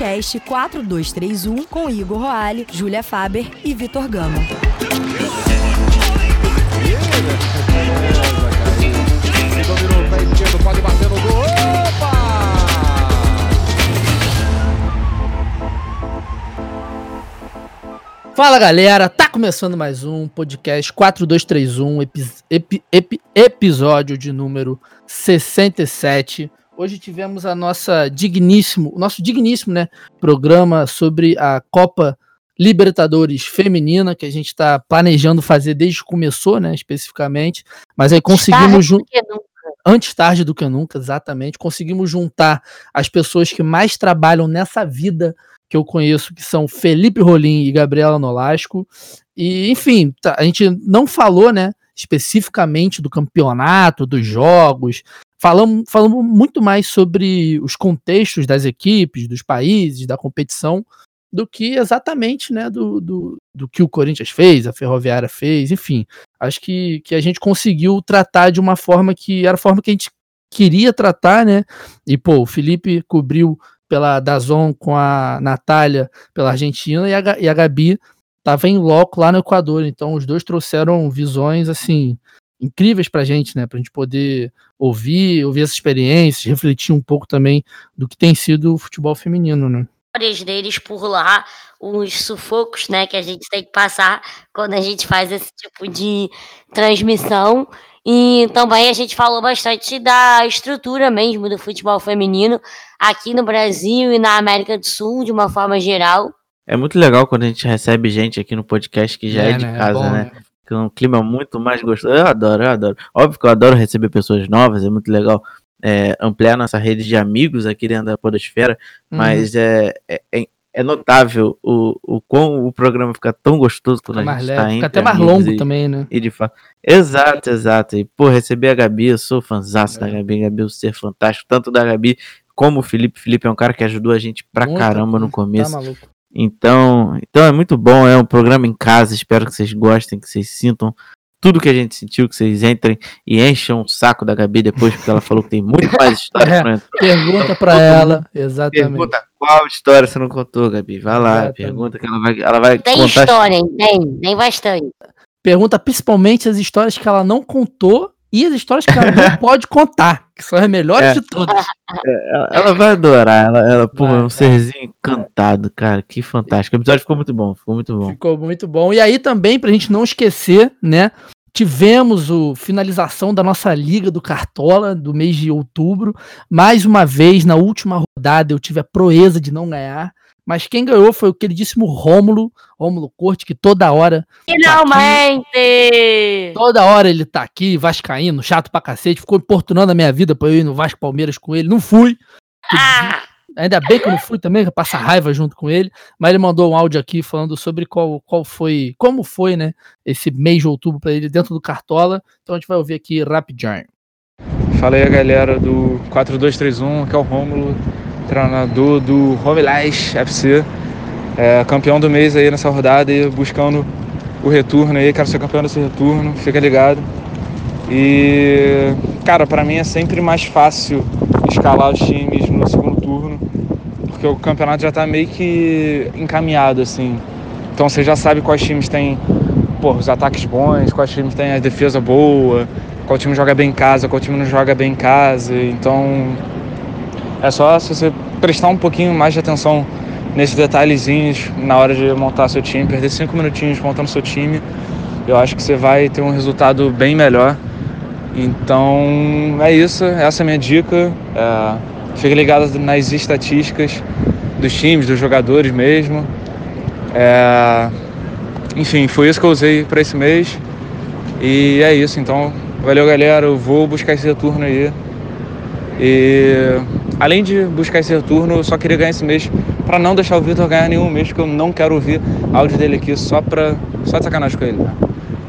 podcast 4231 com Igor Roale, Júlia Faber e Vitor Gama. Fala galera, tá começando mais um podcast 4231, epi, epi, epi, episódio de número 67. Hoje tivemos a nossa digníssimo, o nosso digníssimo, né, programa sobre a Copa Libertadores Feminina, que a gente está planejando fazer desde que começou, né, especificamente, mas aí conseguimos antes tarde do que nunca, exatamente, conseguimos juntar as pessoas que mais trabalham nessa vida que eu conheço, que são Felipe Rolim e Gabriela Nolasco. E, enfim, tá, a gente não falou, né, especificamente do campeonato, dos jogos. Falamos, falamos muito mais sobre os contextos das equipes, dos países, da competição, do que exatamente né, do, do, do que o Corinthians fez, a Ferroviária fez, enfim. Acho que, que a gente conseguiu tratar de uma forma que era a forma que a gente queria tratar, né? E, pô, o Felipe cobriu pela Dazon com a Natália pela Argentina e a, e a Gabi estava em loco lá no Equador. Então os dois trouxeram visões assim incríveis pra gente, né? Pra gente poder ouvir, ouvir essas experiências, refletir um pouco também do que tem sido o futebol feminino, né? deles por lá, os sufocos, né, que a gente tem que passar quando a gente faz esse tipo de transmissão. E também a gente falou bastante da estrutura mesmo do futebol feminino aqui no Brasil e na América do Sul, de uma forma geral. É muito legal quando a gente recebe gente aqui no podcast que já é, é de né? casa, é bom, né? Né? Que é um clima muito mais gostoso. Eu adoro, eu adoro. Óbvio que eu adoro receber pessoas novas, é muito legal é, ampliar nossa rede de amigos aqui dentro da Podosfera, uhum. mas é, é, é é notável o, o quão o programa fica tão gostoso quando fica a gente está Fica até mais longo e, também, né? E de fato. Exato, exato. E, pô, receber a Gabi, eu sou fãzaço é. da Gabi, Gabi, o ser fantástico, tanto da Gabi como o Felipe. Felipe é um cara que ajudou a gente pra Muito caramba no tá começo. Tá maluco. Então, então é muito bom, é um programa em casa, espero que vocês gostem, que vocês sintam tudo que a gente sentiu, que vocês entrem e encham o saco da Gabi depois, porque ela falou que tem muito mais história é, pra Pergunta pra ela, exatamente. Pergunta qual história você não contou, Gabi. Vai lá, exatamente. pergunta que ela vai, ela vai tem contar. Tem história, tem, tem bastante. Pergunta principalmente as histórias que ela não contou e as histórias que ela não pode contar, que são as melhores é. de todas. É, ela, ela, vai adorar, ela, ela pô, é um serzinho encantado, cara, que fantástico. O episódio ficou muito bom, ficou muito bom. Ficou muito bom. E aí também, pra gente não esquecer, né, tivemos o finalização da nossa liga do Cartola do mês de outubro. Mais uma vez, na última rodada, eu tive a proeza de não ganhar. Mas quem ganhou foi o queridíssimo Rômulo, Rômulo Corte, que toda hora. Finalmente! Tá toda hora ele tá aqui, Vascaíno, chato pra cacete, ficou importunando a minha vida pra eu ir no Vasco Palmeiras com ele. Não fui. Ah! Ainda bem que eu não fui também, que passar raiva junto com ele. Mas ele mandou um áudio aqui falando sobre qual, qual foi, como foi, né, esse mês de outubro para ele dentro do Cartola. Então a gente vai ouvir aqui rapidinho. Fala aí a galera do 4231, aqui é o Rômulo treinador do Romelais FC, é, campeão do mês aí nessa rodada e buscando o retorno aí, quero ser campeão desse retorno, fica ligado. E, cara, para mim é sempre mais fácil escalar os times no segundo turno, porque o campeonato já tá meio que encaminhado, assim. Então você já sabe quais times têm pô, os ataques bons, quais times têm a defesa boa, qual time joga bem em casa, qual time não joga bem em casa. Então é só se você prestar um pouquinho mais de atenção nesses detalhezinhos na hora de montar seu time, perder cinco minutinhos montando seu time, eu acho que você vai ter um resultado bem melhor. Então é isso, essa é a minha dica. É, fique ligado nas estatísticas dos times, dos jogadores mesmo. É, enfim, foi isso que eu usei para esse mês. E é isso, então valeu galera, eu vou buscar esse retorno aí. E além de buscar esse retorno, eu só queria ganhar esse mês para não deixar o Vitor ganhar nenhum mês, porque eu não quero ouvir áudio dele aqui só pra só de sacanagem com ele.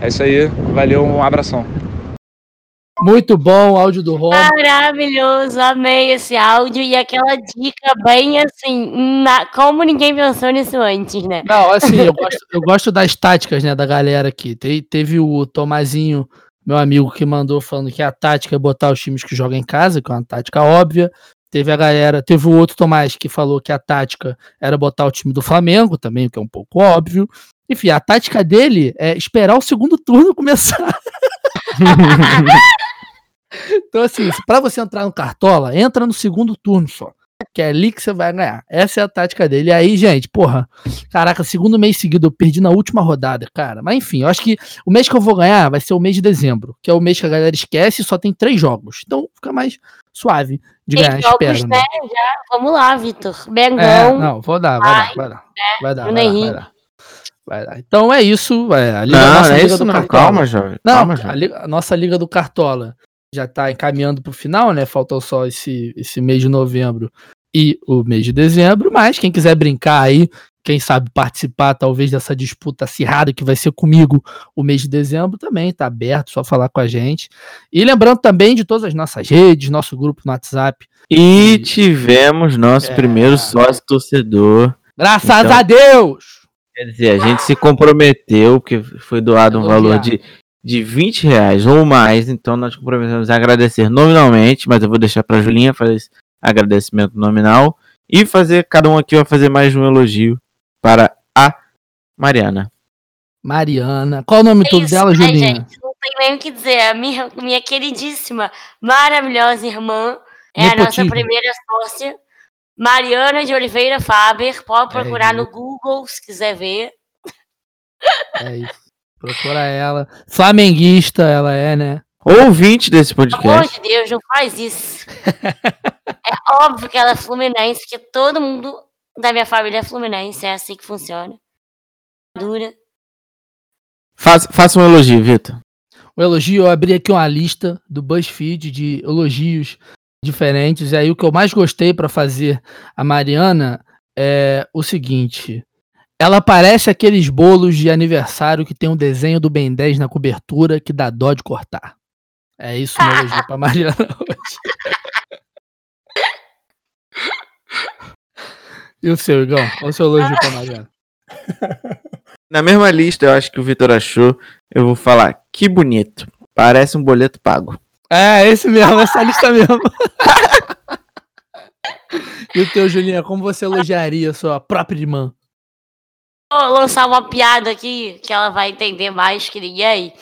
É isso aí, valeu, um abração. Muito bom o áudio do Rom. Maravilhoso, amei esse áudio e aquela dica bem assim, na, como ninguém pensou nisso antes, né? Não, assim, eu gosto, eu gosto das táticas, né, da galera aqui. Te, teve o Tomazinho meu amigo que mandou falando que a tática é botar os times que jogam em casa, que é uma tática óbvia. Teve a galera, teve o outro Tomás que falou que a tática era botar o time do Flamengo também, o que é um pouco óbvio. Enfim, a tática dele é esperar o segundo turno começar. então, assim, para você entrar no Cartola, entra no segundo turno só. Que é ali que você vai ganhar. Essa é a tática dele. E aí, gente, porra, caraca, segundo mês seguido eu perdi na última rodada, cara. Mas enfim, eu acho que o mês que eu vou ganhar vai ser o mês de dezembro, que é o mês que a galera esquece e só tem três jogos. Então fica mais suave de ganhar, jogos, espero. Né? né? Já, vamos lá, Vitor. Bengão. É, não, vou dar, vai, dar, vai dar. Vai dar, vai dar, vai dar. Vai dar. Então é isso. É, a liga, não, nossa, é liga isso, do não. Cartola. Calma, jovem. Não, calma, a, liga, a, nossa Liga do Cartola já está encaminhando para o final, né? Faltou só esse, esse mês de novembro e o mês de dezembro. Mas quem quiser brincar aí, quem sabe participar talvez dessa disputa acirrada que vai ser comigo o mês de dezembro também, está aberto, só falar com a gente. E lembrando também de todas as nossas redes, nosso grupo no WhatsApp. E, tivemos nosso é... primeiro sócio torcedor. Graças então... a Deus! Quer dizer, a gente se comprometeu, porque foi doado um valor de, de 20 reais ou mais, então nós comprometemos a agradecer nominalmente, mas eu vou deixar para a Julinha fazer esse agradecimento nominal e fazer, cada um aqui vai fazer mais um elogio para a Mariana. Mariana. Qual o nome todo dela, Julinha? Gente, não tem nem o que dizer. A minha, minha queridíssima, maravilhosa irmã. É Nepotismo. a nossa primeira sócia. Mariana de Oliveira Faber, pode é procurar é no Google se quiser ver. É isso. Procura ela. Flamenguista ela é, né? Ouvinte desse podcast. Pelo amor de Deus, não faz isso. é óbvio que ela é fluminense, que todo mundo da minha família é fluminense, é assim que funciona. Dura. Faça, faça um elogio, Vitor. O elogio, eu abri aqui uma lista do BuzzFeed de elogios diferentes. E aí o que eu mais gostei para fazer a Mariana é o seguinte. Ela parece aqueles bolos de aniversário que tem um desenho do Ben 10 na cobertura que dá dó de cortar. É isso meu elogio pra Mariana hoje. E o seu, Igão? Qual o seu elogio pra Mariana? Na mesma lista, eu acho que o Vitor achou, eu vou falar, que bonito. Parece um boleto pago. É, esse mesmo, essa lista mesmo. e o teu, Julinha, como você elogiaria a sua própria irmã? Vou lançar uma piada aqui que ela vai entender mais que ninguém.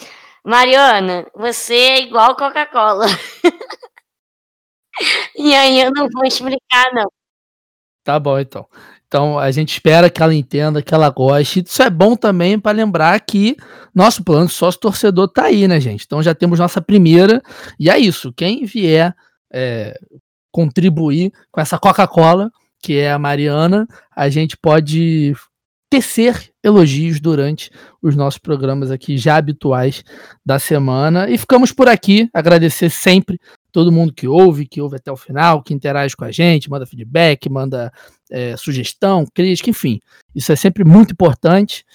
Mariana, você é igual Coca-Cola. e aí eu não vou explicar, não. Tá bom, então. Então a gente espera que ela entenda, que ela goste. Isso é bom também para lembrar que nosso plano sócio torcedor tá aí, né, gente? Então já temos nossa primeira. E é isso. Quem vier é, contribuir com essa Coca-Cola, que é a Mariana, a gente pode tecer elogios durante os nossos programas aqui já habituais da semana. E ficamos por aqui. Agradecer sempre todo mundo que ouve, que ouve até o final, que interage com a gente, manda feedback, manda é, sugestão, crítica, enfim. Isso é sempre muito importante.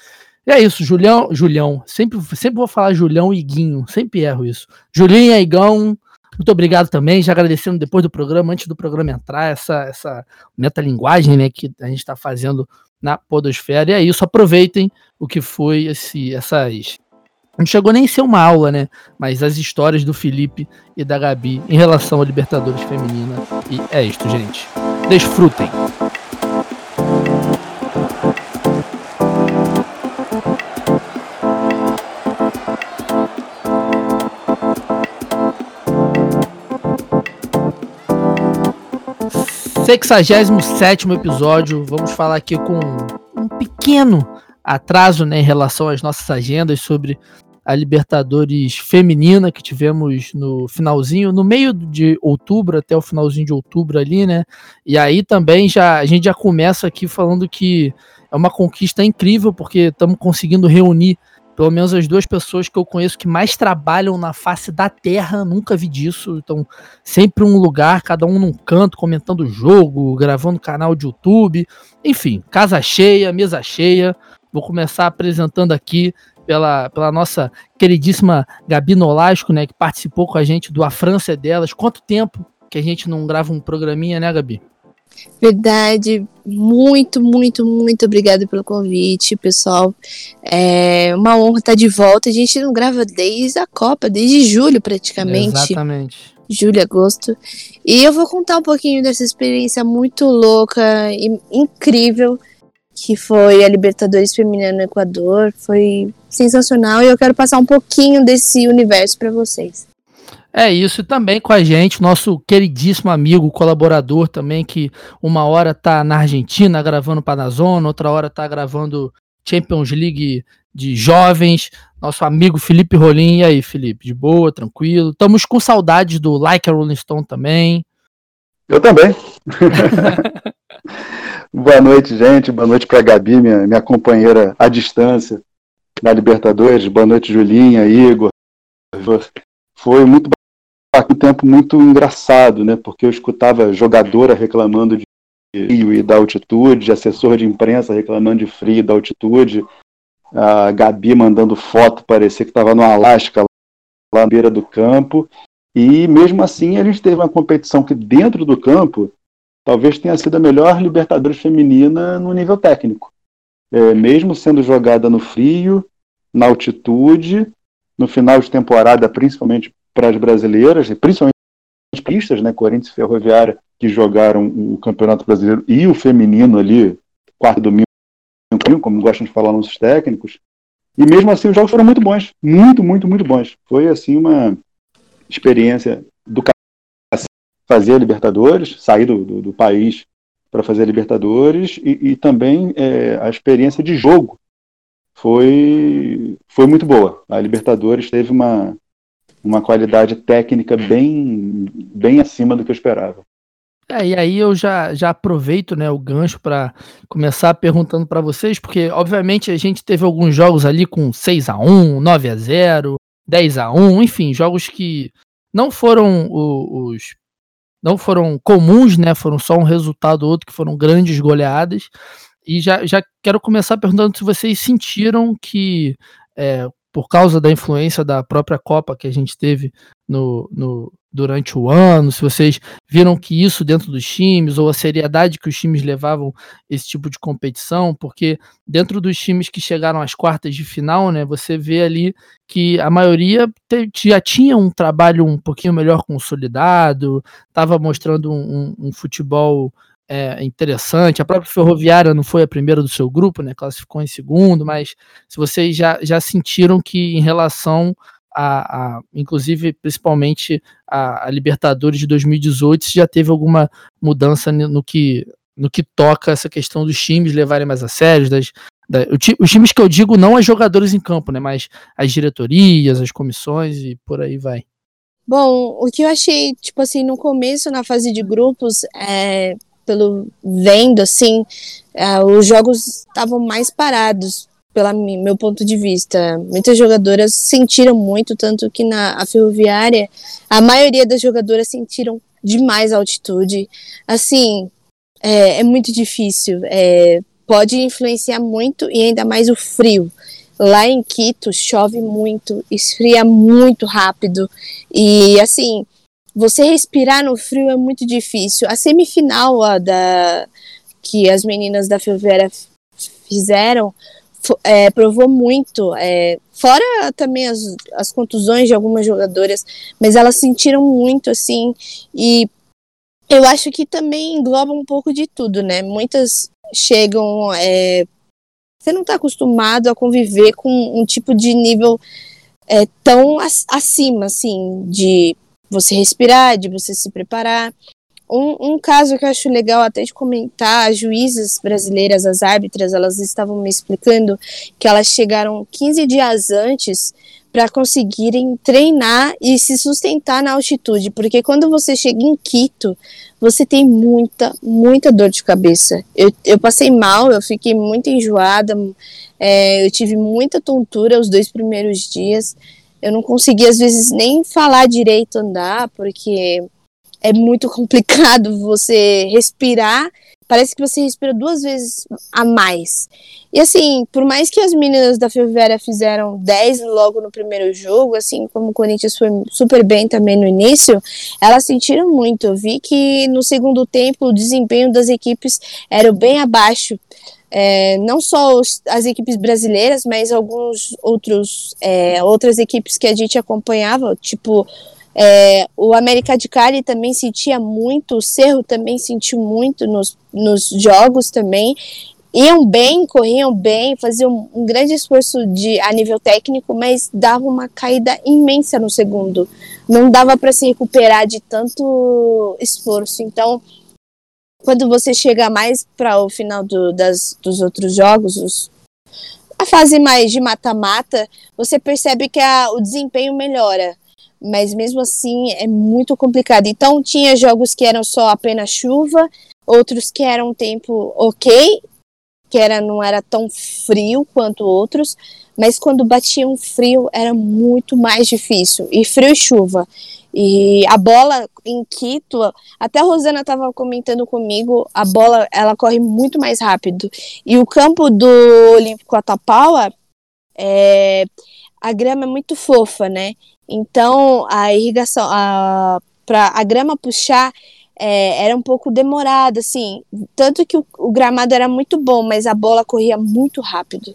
E é isso, Julião, Julião, sempre, sempre vou falar Julião e Guinho, sempre erro isso. Julinha e Igão, muito obrigado também, já agradecendo depois do programa, antes do programa entrar, essa, essa metalinguagem né, que a gente está fazendo na Podosfera. E é isso, aproveitem o que foi esse, essas não chegou nem a ser uma aula, né? Mas as histórias do Felipe e da Gabi em relação à Libertadores Feminina. E é isto, gente. Desfrutem! Sexagésimo sétimo episódio. Vamos falar aqui com um pequeno atraso né, em relação às nossas agendas sobre a Libertadores feminina que tivemos no finalzinho, no meio de outubro até o finalzinho de outubro ali, né? E aí também já a gente já começa aqui falando que é uma conquista incrível porque estamos conseguindo reunir pelo menos as duas pessoas que eu conheço que mais trabalham na face da terra, nunca vi disso. Então, sempre um lugar, cada um num canto, comentando o jogo, gravando canal de YouTube. Enfim, casa cheia, mesa cheia. Vou começar apresentando aqui pela, pela nossa queridíssima Gabi Nolasco, né, que participou com a gente do A França é Delas. Quanto tempo que a gente não grava um programinha, né, Gabi? Verdade. Muito, muito, muito obrigada pelo convite, pessoal. É uma honra estar de volta. A gente não grava desde a Copa, desde julho praticamente. Exatamente. Julho, agosto. E eu vou contar um pouquinho dessa experiência muito louca e incrível que foi a Libertadores Feminina no Equador. Foi sensacional e eu quero passar um pouquinho desse universo para vocês. É isso, e também com a gente, nosso queridíssimo amigo, colaborador também, que uma hora tá na Argentina gravando para a Zona, outra hora tá gravando Champions League de jovens, nosso amigo Felipe Rolim. E aí, Felipe, de boa, tranquilo? Estamos com saudades do Like a Rolling Stone também. Eu também. Boa noite, gente. Boa noite para a Gabi, minha, minha companheira à distância na Libertadores. Boa noite, Julinha, Igor. Foi muito um tempo muito engraçado, né? Porque eu escutava jogadora reclamando de frio e da altitude, assessor de imprensa reclamando de frio e da altitude, a Gabi mandando foto, parecia que estava no Alasca, lá na beira do campo. E mesmo assim, a gente teve uma competição que dentro do campo talvez tenha sido a melhor Libertadores feminina no nível técnico. É, mesmo sendo jogada no frio, na altitude, no final de temporada, principalmente para as brasileiras, e principalmente pistas, né, Corinthians e Ferroviária, que jogaram o Campeonato Brasileiro e o feminino ali, quarto domingo, como gostam de falar nossos técnicos. E mesmo assim, os jogos foram muito bons. Muito, muito, muito bons. Foi, assim, uma experiência do fazer a Libertadores, sair do, do, do país para fazer a Libertadores e, e também é, a experiência de jogo foi, foi muito boa. A Libertadores teve uma, uma qualidade técnica bem, bem acima do que eu esperava. É, e aí eu já, já aproveito né, o gancho para começar perguntando para vocês, porque obviamente a gente teve alguns jogos ali com 6 a 1 9 a 0 10 a 1 enfim, jogos que não foram os, não foram comuns, né? Foram só um resultado ou outro que foram grandes goleadas. E já, já quero começar perguntando se vocês sentiram que é, por causa da influência da própria Copa que a gente teve no, no, durante o ano, se vocês viram que isso dentro dos times, ou a seriedade que os times levavam esse tipo de competição, porque dentro dos times que chegaram às quartas de final, né, você vê ali que a maioria te, já tinha um trabalho um pouquinho melhor consolidado, estava mostrando um, um, um futebol é, interessante. A própria Ferroviária não foi a primeira do seu grupo, né? Classificou em segundo, mas se vocês já, já sentiram que em relação a, a inclusive principalmente a, a, Libertadores de 2018, já teve alguma mudança no que no que toca essa questão dos times levarem mais a sério, das, da, os times que eu digo não as jogadores em campo, né, mas as diretorias, as comissões e por aí vai. Bom, o que eu achei, tipo assim, no começo, na fase de grupos, é, pelo vendo assim, uh, os jogos estavam mais parados pelo meu ponto de vista. Muitas jogadoras sentiram muito, tanto que na a ferroviária a maioria das jogadoras sentiram demais a altitude. Assim, é, é muito difícil. É, pode influenciar muito e ainda mais o frio. Lá em Quito chove muito, esfria muito rápido e assim você respirar no frio é muito difícil. A semifinal a da que as meninas da Filveira fizeram é, provou muito. É, fora também as, as contusões de algumas jogadoras, mas elas sentiram muito assim. E eu acho que também engloba um pouco de tudo, né? Muitas chegam. É, você não está acostumado a conviver com um tipo de nível é, tão acima, assim, de você respirar, de você se preparar. Um, um, caso que eu acho legal até de comentar, as juízas brasileiras, as árbitras, elas estavam me explicando que elas chegaram 15 dias antes para conseguirem treinar e se sustentar na altitude, porque quando você chega em Quito, você tem muita, muita dor de cabeça. Eu, eu passei mal, eu fiquei muito enjoada, é, eu tive muita tontura os dois primeiros dias eu não conseguia às vezes nem falar direito andar, porque é muito complicado você respirar. Parece que você respira duas vezes a mais. E assim, por mais que as meninas da Ferroviária fizeram 10 logo no primeiro jogo, assim como o Corinthians foi super bem também no início, elas sentiram muito. Eu vi que no segundo tempo o desempenho das equipes era bem abaixo. É, não só os, as equipes brasileiras, mas alguns outros é, outras equipes que a gente acompanhava, tipo é, o América de Cali também sentia muito, o Cerro também sentiu muito nos, nos jogos também. Iam bem, corriam bem, faziam um grande esforço de, a nível técnico, mas dava uma caída imensa no segundo. Não dava para se recuperar de tanto esforço. Então, quando você chega mais para o final do, das, dos outros jogos, os, a fase mais de mata-mata, você percebe que a, o desempenho melhora mas mesmo assim é muito complicado. Então tinha jogos que eram só apenas chuva, outros que eram tempo ok, que era não era tão frio quanto outros, mas quando batia um frio era muito mais difícil. E frio e chuva. E a bola em Quito, até a Rosana estava comentando comigo, a bola ela corre muito mais rápido. E o campo do Olímpico Atapaua, é, a grama é muito fofa, né? Então, a irrigação, a, para a grama puxar, é, era um pouco demorada, assim. Tanto que o, o, gramado era muito bom, mas a bola corria muito rápido.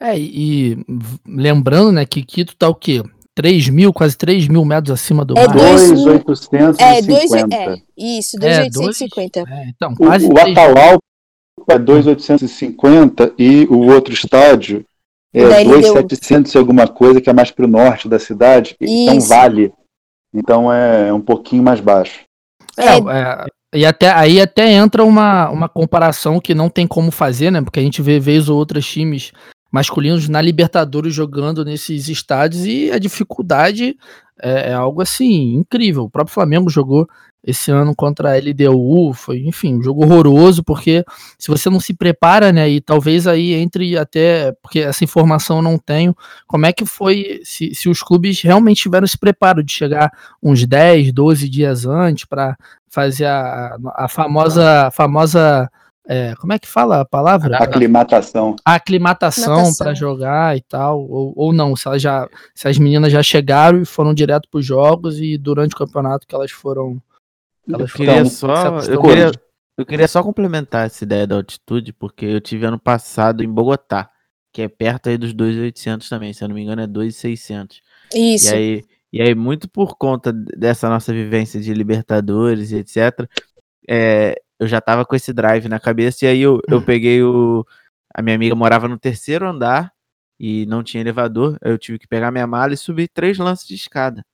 É, e lembrando, né, que Quito tá o quê? 3 mil, quase 3 mil metros acima do é mar. 2,850. É, dois, é, isso, 2,850. É, é, então, quase o, o Atalau é 2,850 e o outro estádio é, 2,700 e alguma coisa, que é mais para o norte da cidade, Isso. é um vale. Então é um pouquinho mais baixo. É, é, e até, aí até entra uma, uma comparação que não tem como fazer, né? Porque a gente vê vez ou outros times masculinos na Libertadores jogando nesses estádios e a dificuldade é, é, algo assim incrível. O próprio Flamengo jogou esse ano contra a LDU, foi, enfim, um jogo horroroso, porque se você não se prepara, né, e talvez aí entre até, porque essa informação eu não tenho, como é que foi, se, se os clubes realmente tiveram esse preparo de chegar uns 10, 12 dias antes para fazer a, a famosa, famosa é, como é que fala a palavra? Aclimatação. A aclimatação para jogar e tal, ou, ou não, se, já, se as meninas já chegaram e foram direto para os jogos e durante o campeonato que elas foram eu queria, só, eu, queria, eu queria só complementar essa ideia da altitude, porque eu tive ano passado em Bogotá, que é perto aí dos 2.800 também, se eu não me engano é 2.600. Isso. E aí, e aí, muito por conta dessa nossa vivência de Libertadores e etc., é, eu já tava com esse drive na cabeça, e aí eu, eu peguei o... A minha amiga morava no terceiro andar, e não tinha elevador, eu tive que pegar minha mala e subir três lances de escada.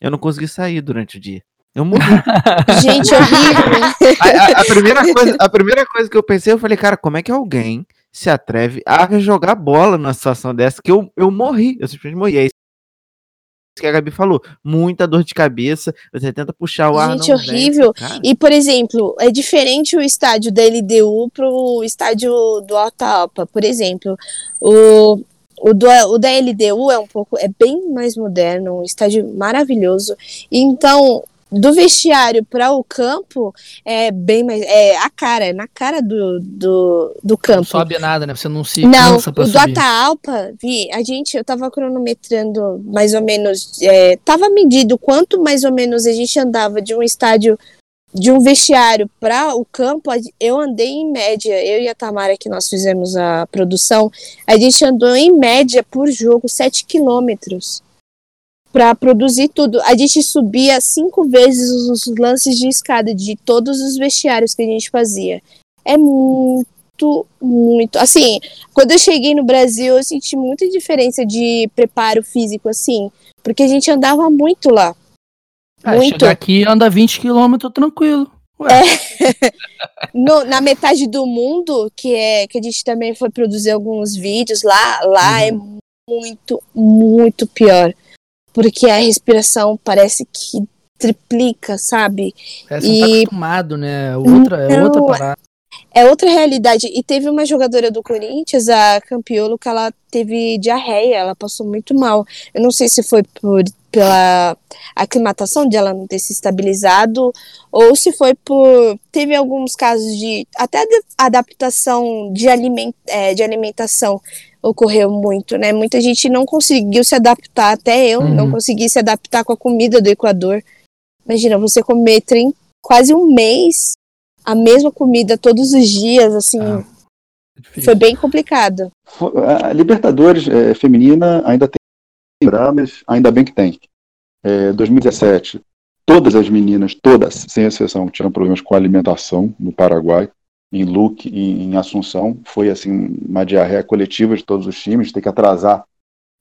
Eu não consegui sair durante o dia. Eu morri. Gente, horrível. A, a, a, primeira coisa, a primeira coisa que eu pensei, eu falei, cara, como é que alguém se atreve a jogar bola numa situação dessa que eu, eu morri? Eu simplesmente morri. É isso que a Gabi falou. Muita dor de cabeça, você tenta puxar o ar. Gente, horrível. Vem, e, por exemplo, é diferente o estádio da LDU pro estádio do Alta Alpa. Por exemplo, o, o, do, o da LDU é um pouco, é bem mais moderno, um estádio maravilhoso. Então, do vestiário para o campo é bem mais. É a cara, é na cara do, do, do campo. Não sobe nada, né? Você não se não, cansa pra o subir. do Alpa, vi, a gente, eu tava cronometrando mais ou menos. É, tava medido quanto mais ou menos a gente andava de um estádio. De um vestiário para o campo, eu andei em média, eu e a Tamara, que nós fizemos a produção, a gente andou em média por jogo 7 quilômetros para produzir tudo. A gente subia cinco vezes os lances de escada de todos os vestiários que a gente fazia. É muito, muito. Assim, quando eu cheguei no Brasil, eu senti muita diferença de preparo físico, assim, porque a gente andava muito lá. Ah, muito. aqui anda 20 quilômetros tranquilo. É. no, na metade do mundo, que é que a gente também foi produzir alguns vídeos lá, lá uhum. é muito, muito pior porque a respiração parece que triplica, sabe? Parece e... não tá acostumado, né? Outra, é não, outra parada. É outra realidade. E teve uma jogadora do Corinthians, a Campiolo, que ela teve diarreia, ela passou muito mal. Eu não sei se foi por pela aclimatação de ela não ter se estabilizado, ou se foi por. Teve alguns casos de. Até de adaptação de, aliment, é, de alimentação ocorreu muito, né? Muita gente não conseguiu se adaptar, até eu uhum. não consegui se adaptar com a comida do Equador. Imagina, você comer trem, quase um mês a mesma comida todos os dias, assim. Ah, foi bem complicado. A Libertadores é, feminina ainda tem mas ainda bem que tem. É, 2017, todas as meninas, todas, sem exceção, tiveram problemas com alimentação no Paraguai, em Luque e em Assunção. Foi assim uma diarreia coletiva de todos os times, ter que atrasar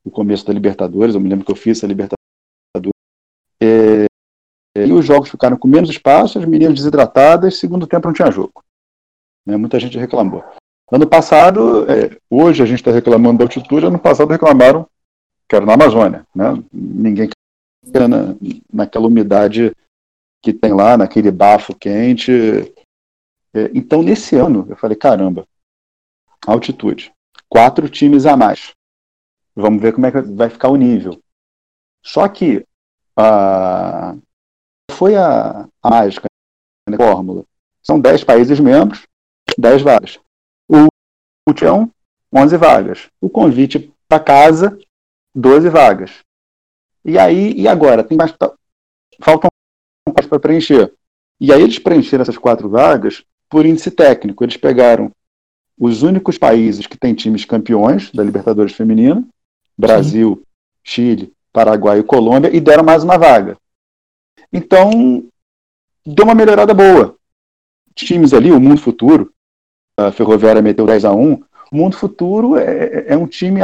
o começo da Libertadores. Eu me lembro que eu fiz essa Libertadores. É, e os jogos ficaram com menos espaço, as meninas desidratadas, segundo tempo não tinha jogo. Né, muita gente reclamou. Ano passado, é, hoje a gente está reclamando da altitude, ano passado reclamaram que era na Amazônia. Né? Ninguém na, naquela umidade que tem lá, naquele bafo quente. É, então, nesse ano, eu falei: caramba, altitude. Quatro times a mais. Vamos ver como é que vai ficar o nível. Só que a, foi a, a mágica, a fórmula. São dez países membros, dez vagas. O, o Tião, 11 vagas. O convite para casa 12 vagas. E aí, e agora? Tem mais, faltam para preencher. E aí eles preencheram essas quatro vagas por índice técnico. Eles pegaram os únicos países que têm times campeões da Libertadores Feminina, Brasil, Sim. Chile, Paraguai e Colômbia, e deram mais uma vaga. Então, deu uma melhorada boa. Times ali, o Mundo Futuro, a Ferroviária meteu 10 a 1 o Mundo Futuro é, é um time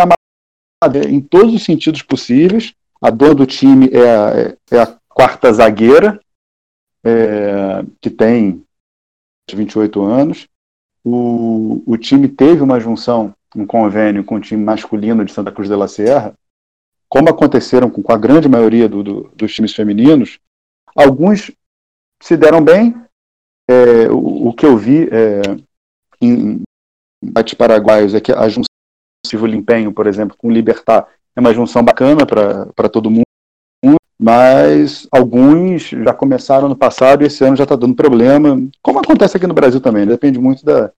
em todos os sentidos possíveis. A dona do time é a, é a quarta zagueira, é, que tem 28 anos. O, o time teve uma junção, um convênio com o time masculino de Santa Cruz de la Sierra, como aconteceram com, com a grande maioria do, do, dos times femininos. Alguns se deram bem. É, o, o, que eu vi é, em, em paraguaios é que a junção Silvio Empenho, por exemplo, com o Libertar, é uma junção bacana para todo mundo, mas alguns já começaram no passado e esse ano já está dando problema, como acontece aqui no Brasil também, depende muito da,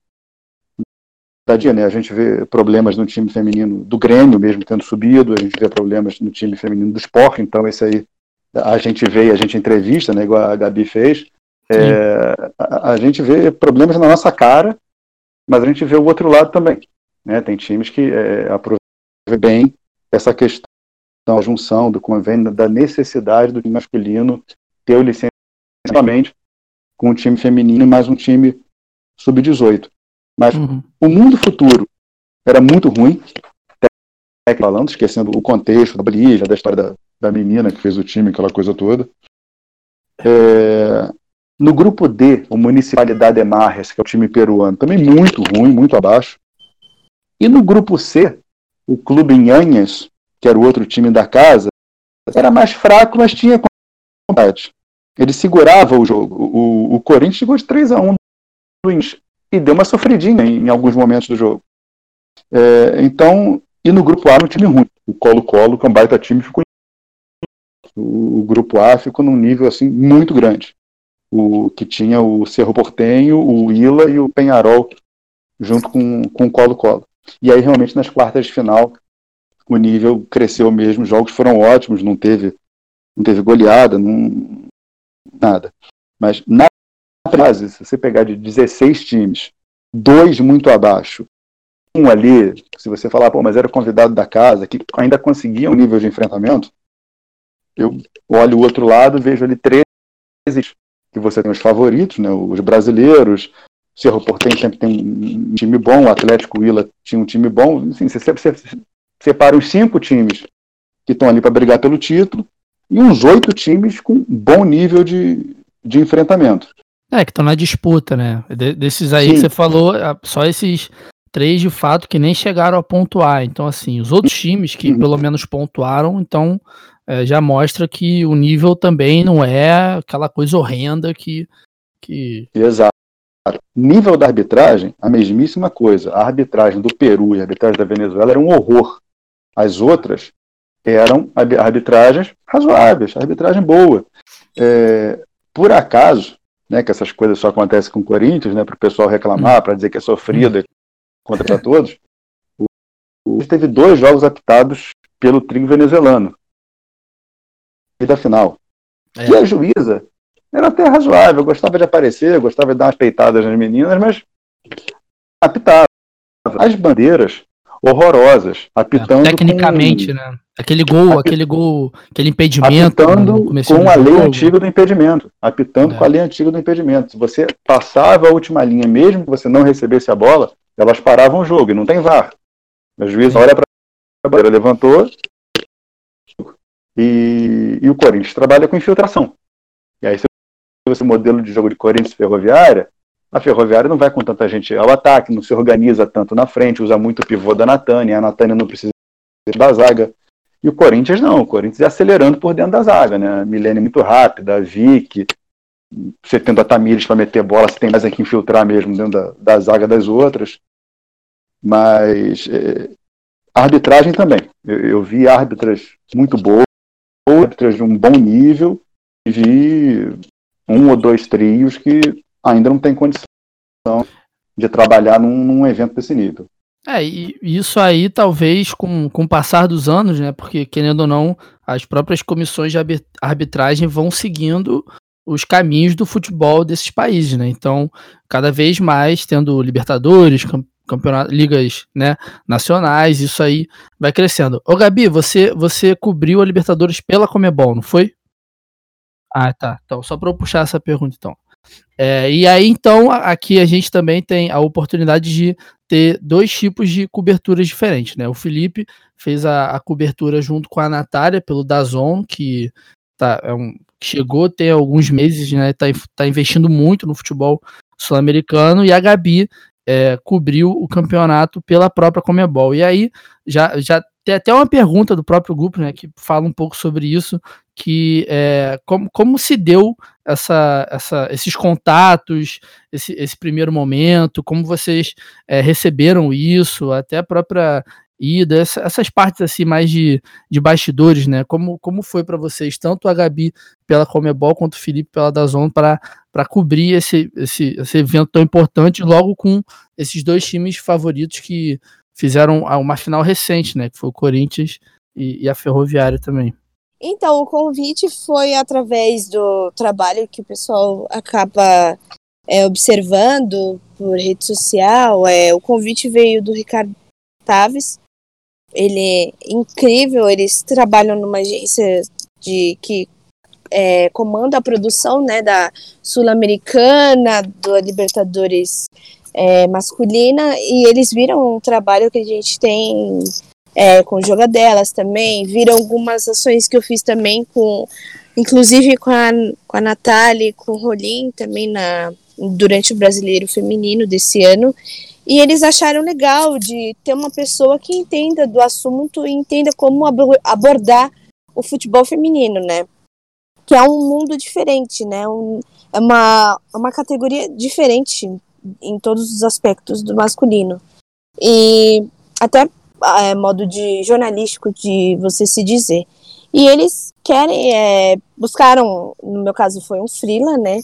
da dia, né? A gente vê problemas no time feminino do Grêmio mesmo tendo subido, a gente vê problemas no time feminino do esporte, então esse aí a gente vê e a gente entrevista, né, igual a Gabi fez, é, a, a, gente vê problemas na nossa cara, mas a gente vê o outro lado também. Né? Tem times que é, aproveitam bem essa questão da junção, do convênio, da necessidade do time masculino ter o licenciamento com um time feminino e mais um time sub-18. Mas uhum. o mundo futuro era muito ruim, falando, esquecendo o contexto da briga, da história da, da menina que fez o time, aquela coisa toda. É, no grupo D, o Municipalidade de Marres, que é o time peruano, também muito ruim, muito abaixo. E no grupo C, o Clube Nhanhas, que era o outro time da casa, era mais fraco, mas tinha vontade. Ele segurava o jogo. O, o Corinthians chegou de 3 a 1 e deu uma sofridinha em, em alguns momentos do jogo. É, então, e no grupo A, um time ruim. O Colo-Colo, que é um baita time, ficou. O, o grupo A ficou num nível assim muito grande. O que tinha o Cerro Portenho, o Ila e o Penharol junto com, com o Colo-Colo. E aí, realmente, nas quartas de final, o nível cresceu mesmo. Os jogos foram ótimos, não teve, não teve goleada, não, nada. Mas na fase, se você pegar de 16 times, dois muito abaixo, um ali, se você falar, pô, mas era convidado da casa, que ainda conseguia um nível de enfrentamento, eu olho o outro lado, vejo ali 13 que você tem os favoritos, né, os brasileiros, Cerro Portem sempre tem um time bom, o Atlético Willa tinha um time bom. Assim, você, você separa os cinco times que estão ali para brigar pelo título e uns oito times com bom nível de, de enfrentamento. É, que estão na disputa, né? De, desses aí Sim. que você falou, só esses três de fato que nem chegaram a pontuar. Então, assim, os outros times que uhum. pelo menos pontuaram, então é, já mostra que o nível também não é aquela coisa horrenda que. que... Exato. Nível da arbitragem, a mesmíssima coisa. A arbitragem do Peru e a arbitragem da Venezuela era um horror. As outras eram arbitragens razoáveis, arbitragem boa. É, por acaso, né, que essas coisas só acontecem com o Corinthians, né, para o pessoal reclamar, para dizer que é sofrida contra para todos, o, o, teve dois jogos apitados pelo trio venezuelano. E da final. É. E a juíza era até razoável, gostava de aparecer, gostava de dar umas peitadas nas meninas, mas apitava. As bandeiras horrorosas, apitando. É, tecnicamente, com... né? Aquele gol, Apit... aquele gol, aquele impedimento. Apitando com a lei jogo. antiga do impedimento. Apitando é. com a lei antiga do impedimento. Se você passava a última linha, mesmo que você não recebesse a bola, elas paravam o jogo, e não tem VAR. O juiz olha para a bandeira, levantou. E, e o Corinthians trabalha com infiltração. E aí, se você modelo de jogo de Corinthians Ferroviária, a Ferroviária não vai com tanta gente ao ataque, não se organiza tanto na frente, usa muito o pivô da Natânia, a Natânia não precisa da zaga. E o Corinthians não, o Corinthians é acelerando por dentro da zaga, né? A Milene muito rápida, a Vick, você tendo a Tamires para meter bola, você tem mais aqui infiltrar mesmo dentro da, da zaga das outras. Mas é, a arbitragem também. Eu, eu, vi árbitras muito boas, árbitras de um bom nível, e vi um ou dois trios que ainda não tem condição de trabalhar num, num evento desse nível. É, e isso aí talvez com, com o passar dos anos, né? Porque, querendo ou não, as próprias comissões de arbitragem vão seguindo os caminhos do futebol desses países, né? Então, cada vez mais tendo Libertadores, campeonato, ligas né, nacionais, isso aí vai crescendo. Ô Gabi, você, você cobriu a Libertadores pela Comebol, não foi? Ah, tá. Então, só para eu puxar essa pergunta, então. É, e aí, então, aqui a gente também tem a oportunidade de ter dois tipos de coberturas diferentes, né? O Felipe fez a, a cobertura junto com a Natália pelo Dazon, que tá, é um, chegou tem alguns meses, né? Tá, tá investindo muito no futebol sul-americano, e a Gabi é, cobriu o campeonato pela própria Comebol. E aí, já, já tem até uma pergunta do próprio grupo, né, que fala um pouco sobre isso, que é, como, como se deu essa, essa, esses contatos, esse, esse primeiro momento, como vocês é, receberam isso, até a própria ida, essa, essas partes assim mais de, de bastidores, né? Como, como foi para vocês, tanto a Gabi pela Comebol quanto o Felipe pela Dazon para cobrir esse, esse, esse evento tão importante, logo com esses dois times favoritos que fizeram uma final recente, né? Que foi o Corinthians e, e a Ferroviária também. Então, o convite foi através do trabalho que o pessoal acaba é, observando por rede social. É, o convite veio do Ricardo Taves. Ele é incrível, eles trabalham numa agência de que é, comanda a produção né, da Sul-Americana, do Libertadores é, masculina, e eles viram um trabalho que a gente tem é, com jogadelas também, viram algumas ações que eu fiz também com, inclusive com a, com a Natália, com o Rolim também na, durante o Brasileiro Feminino desse ano, e eles acharam legal de ter uma pessoa que entenda do assunto e entenda como abordar o futebol feminino, né? Que é um mundo diferente, né? Um, é uma, uma categoria diferente em todos os aspectos do masculino. E até é, modo de jornalístico de você se dizer. E eles querem, é, buscaram, no meu caso foi um freela, né?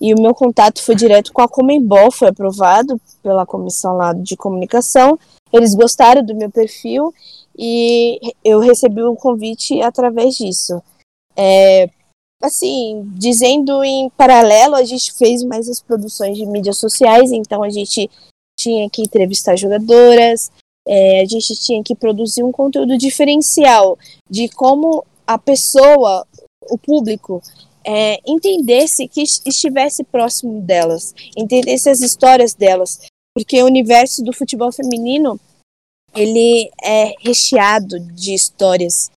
E o meu contato foi direto com a Comembol, foi aprovado pela comissão lá de comunicação. Eles gostaram do meu perfil e eu recebi um convite através disso. É, assim, dizendo em paralelo, a gente fez mais as produções de mídias sociais, então a gente tinha que entrevistar jogadoras, é, a gente tinha que produzir um conteúdo diferencial de como a pessoa, o público, é, entendesse que estivesse próximo delas, entendesse as histórias delas, porque o universo do futebol feminino ele é recheado de histórias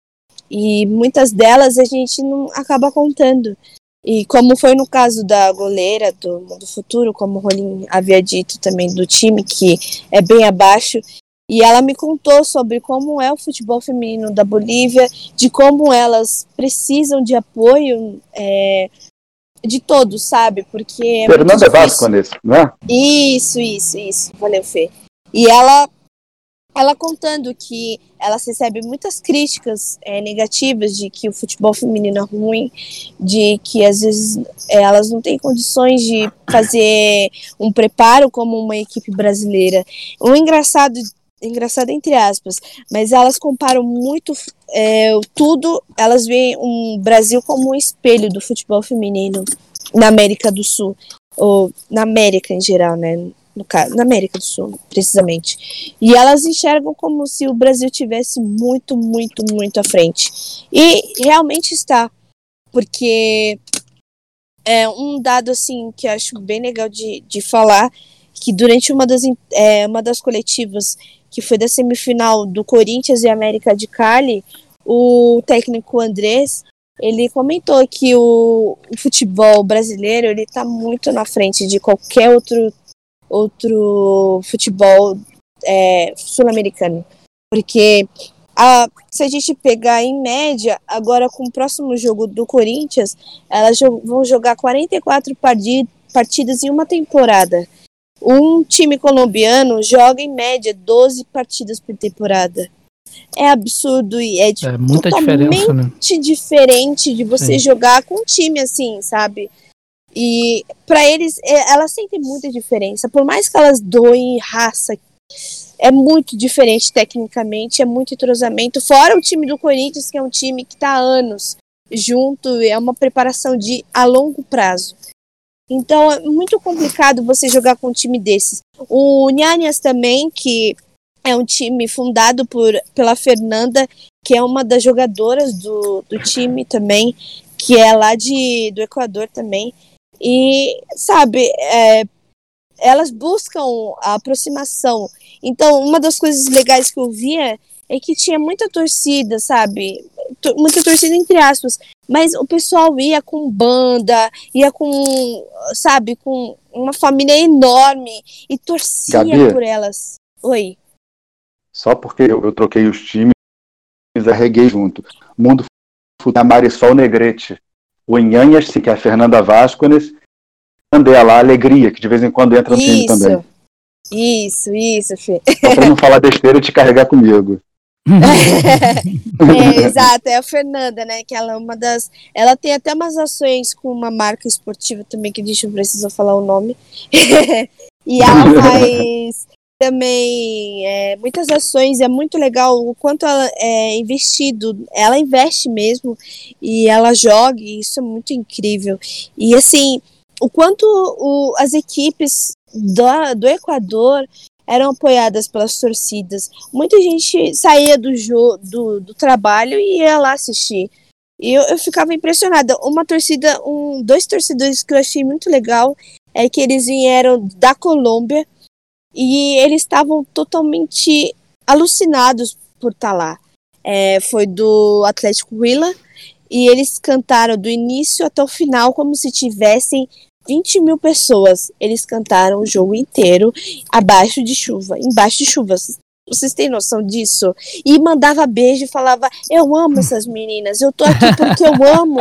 e muitas delas a gente não acaba contando. E como foi no caso da goleira do Mundo Futuro, como o Rolim havia dito também do time, que é bem abaixo, e ela me contou sobre como é o futebol feminino da Bolívia, de como elas precisam de apoio é, de todos, sabe? Porque. É Fernanda Vasco, não é? Isso, isso, isso. Valeu, Fê. E ela ela contando que ela recebe muitas críticas é, negativas de que o futebol feminino é ruim, de que às vezes é, elas não têm condições de fazer um preparo como uma equipe brasileira. O engraçado, engraçado entre aspas, mas elas comparam muito é, tudo, elas veem o um Brasil como um espelho do futebol feminino na América do Sul, ou na América em geral, né? no caso, na América do Sul, precisamente. E elas enxergam como se o Brasil tivesse muito, muito, muito à frente. E realmente está, porque é um dado assim que eu acho bem legal de, de falar, que durante uma das, é, uma das coletivas que foi da semifinal do Corinthians e América de Cali, o técnico Andrés ele comentou que o, o futebol brasileiro ele está muito na frente de qualquer outro outro futebol é, sul-americano. Porque a, se a gente pegar em média, agora com o próximo jogo do Corinthians, elas vão jogar 44 partidas em uma temporada. Um time colombiano joga em média 12 partidas por temporada. É absurdo e é, é muita totalmente né? diferente de você Sim. jogar com um time assim, sabe? E para eles, é, elas sentem muita diferença. Por mais que elas doem raça, é muito diferente tecnicamente, é muito entrosamento. Fora o time do Corinthians, que é um time que está há anos junto, é uma preparação de a longo prazo. Então é muito complicado você jogar com um time desses. O Nhanias também, que é um time fundado por, pela Fernanda, que é uma das jogadoras do, do time também, que é lá de, do Equador também. E, sabe, é, elas buscam a aproximação. Então, uma das coisas legais que eu via é que tinha muita torcida, sabe? Muita torcida entre aspas, mas o pessoal ia com banda, ia com, sabe, com uma família enorme e torcia Gabi, por elas. Oi. Só porque eu, eu troquei os times, arreguei junto. Mundo a Marisol Negrete o Inhanhas, que é a Fernanda Vascones, dela, a Alegria, que de vez em quando entra no time também. Isso, isso, Fê. Só pra não falar besteira e te carregar comigo. é, exato, é a Fernanda, né? Que ela é uma das. Ela tem até umas ações com uma marca esportiva também, que deixa eu precisar falar o nome. e ela faz também é, muitas ações, é muito legal o quanto ela é investido, ela investe mesmo e ela joga, e isso é muito incrível. E assim, o quanto o, as equipes do, do Equador eram apoiadas pelas torcidas. Muita gente saía do, do, do trabalho e ia lá assistir. E eu, eu ficava impressionada. Uma torcida, um, dois torcedores que eu achei muito legal é que eles vieram da Colômbia e eles estavam totalmente alucinados por estar tá lá. É, foi do Atlético Huila e eles cantaram do início até o final como se tivessem 20 mil pessoas. Eles cantaram o jogo inteiro abaixo de chuva, embaixo de chuvas. Vocês têm noção disso? E mandava beijo e falava: Eu amo essas meninas, eu tô aqui porque eu amo.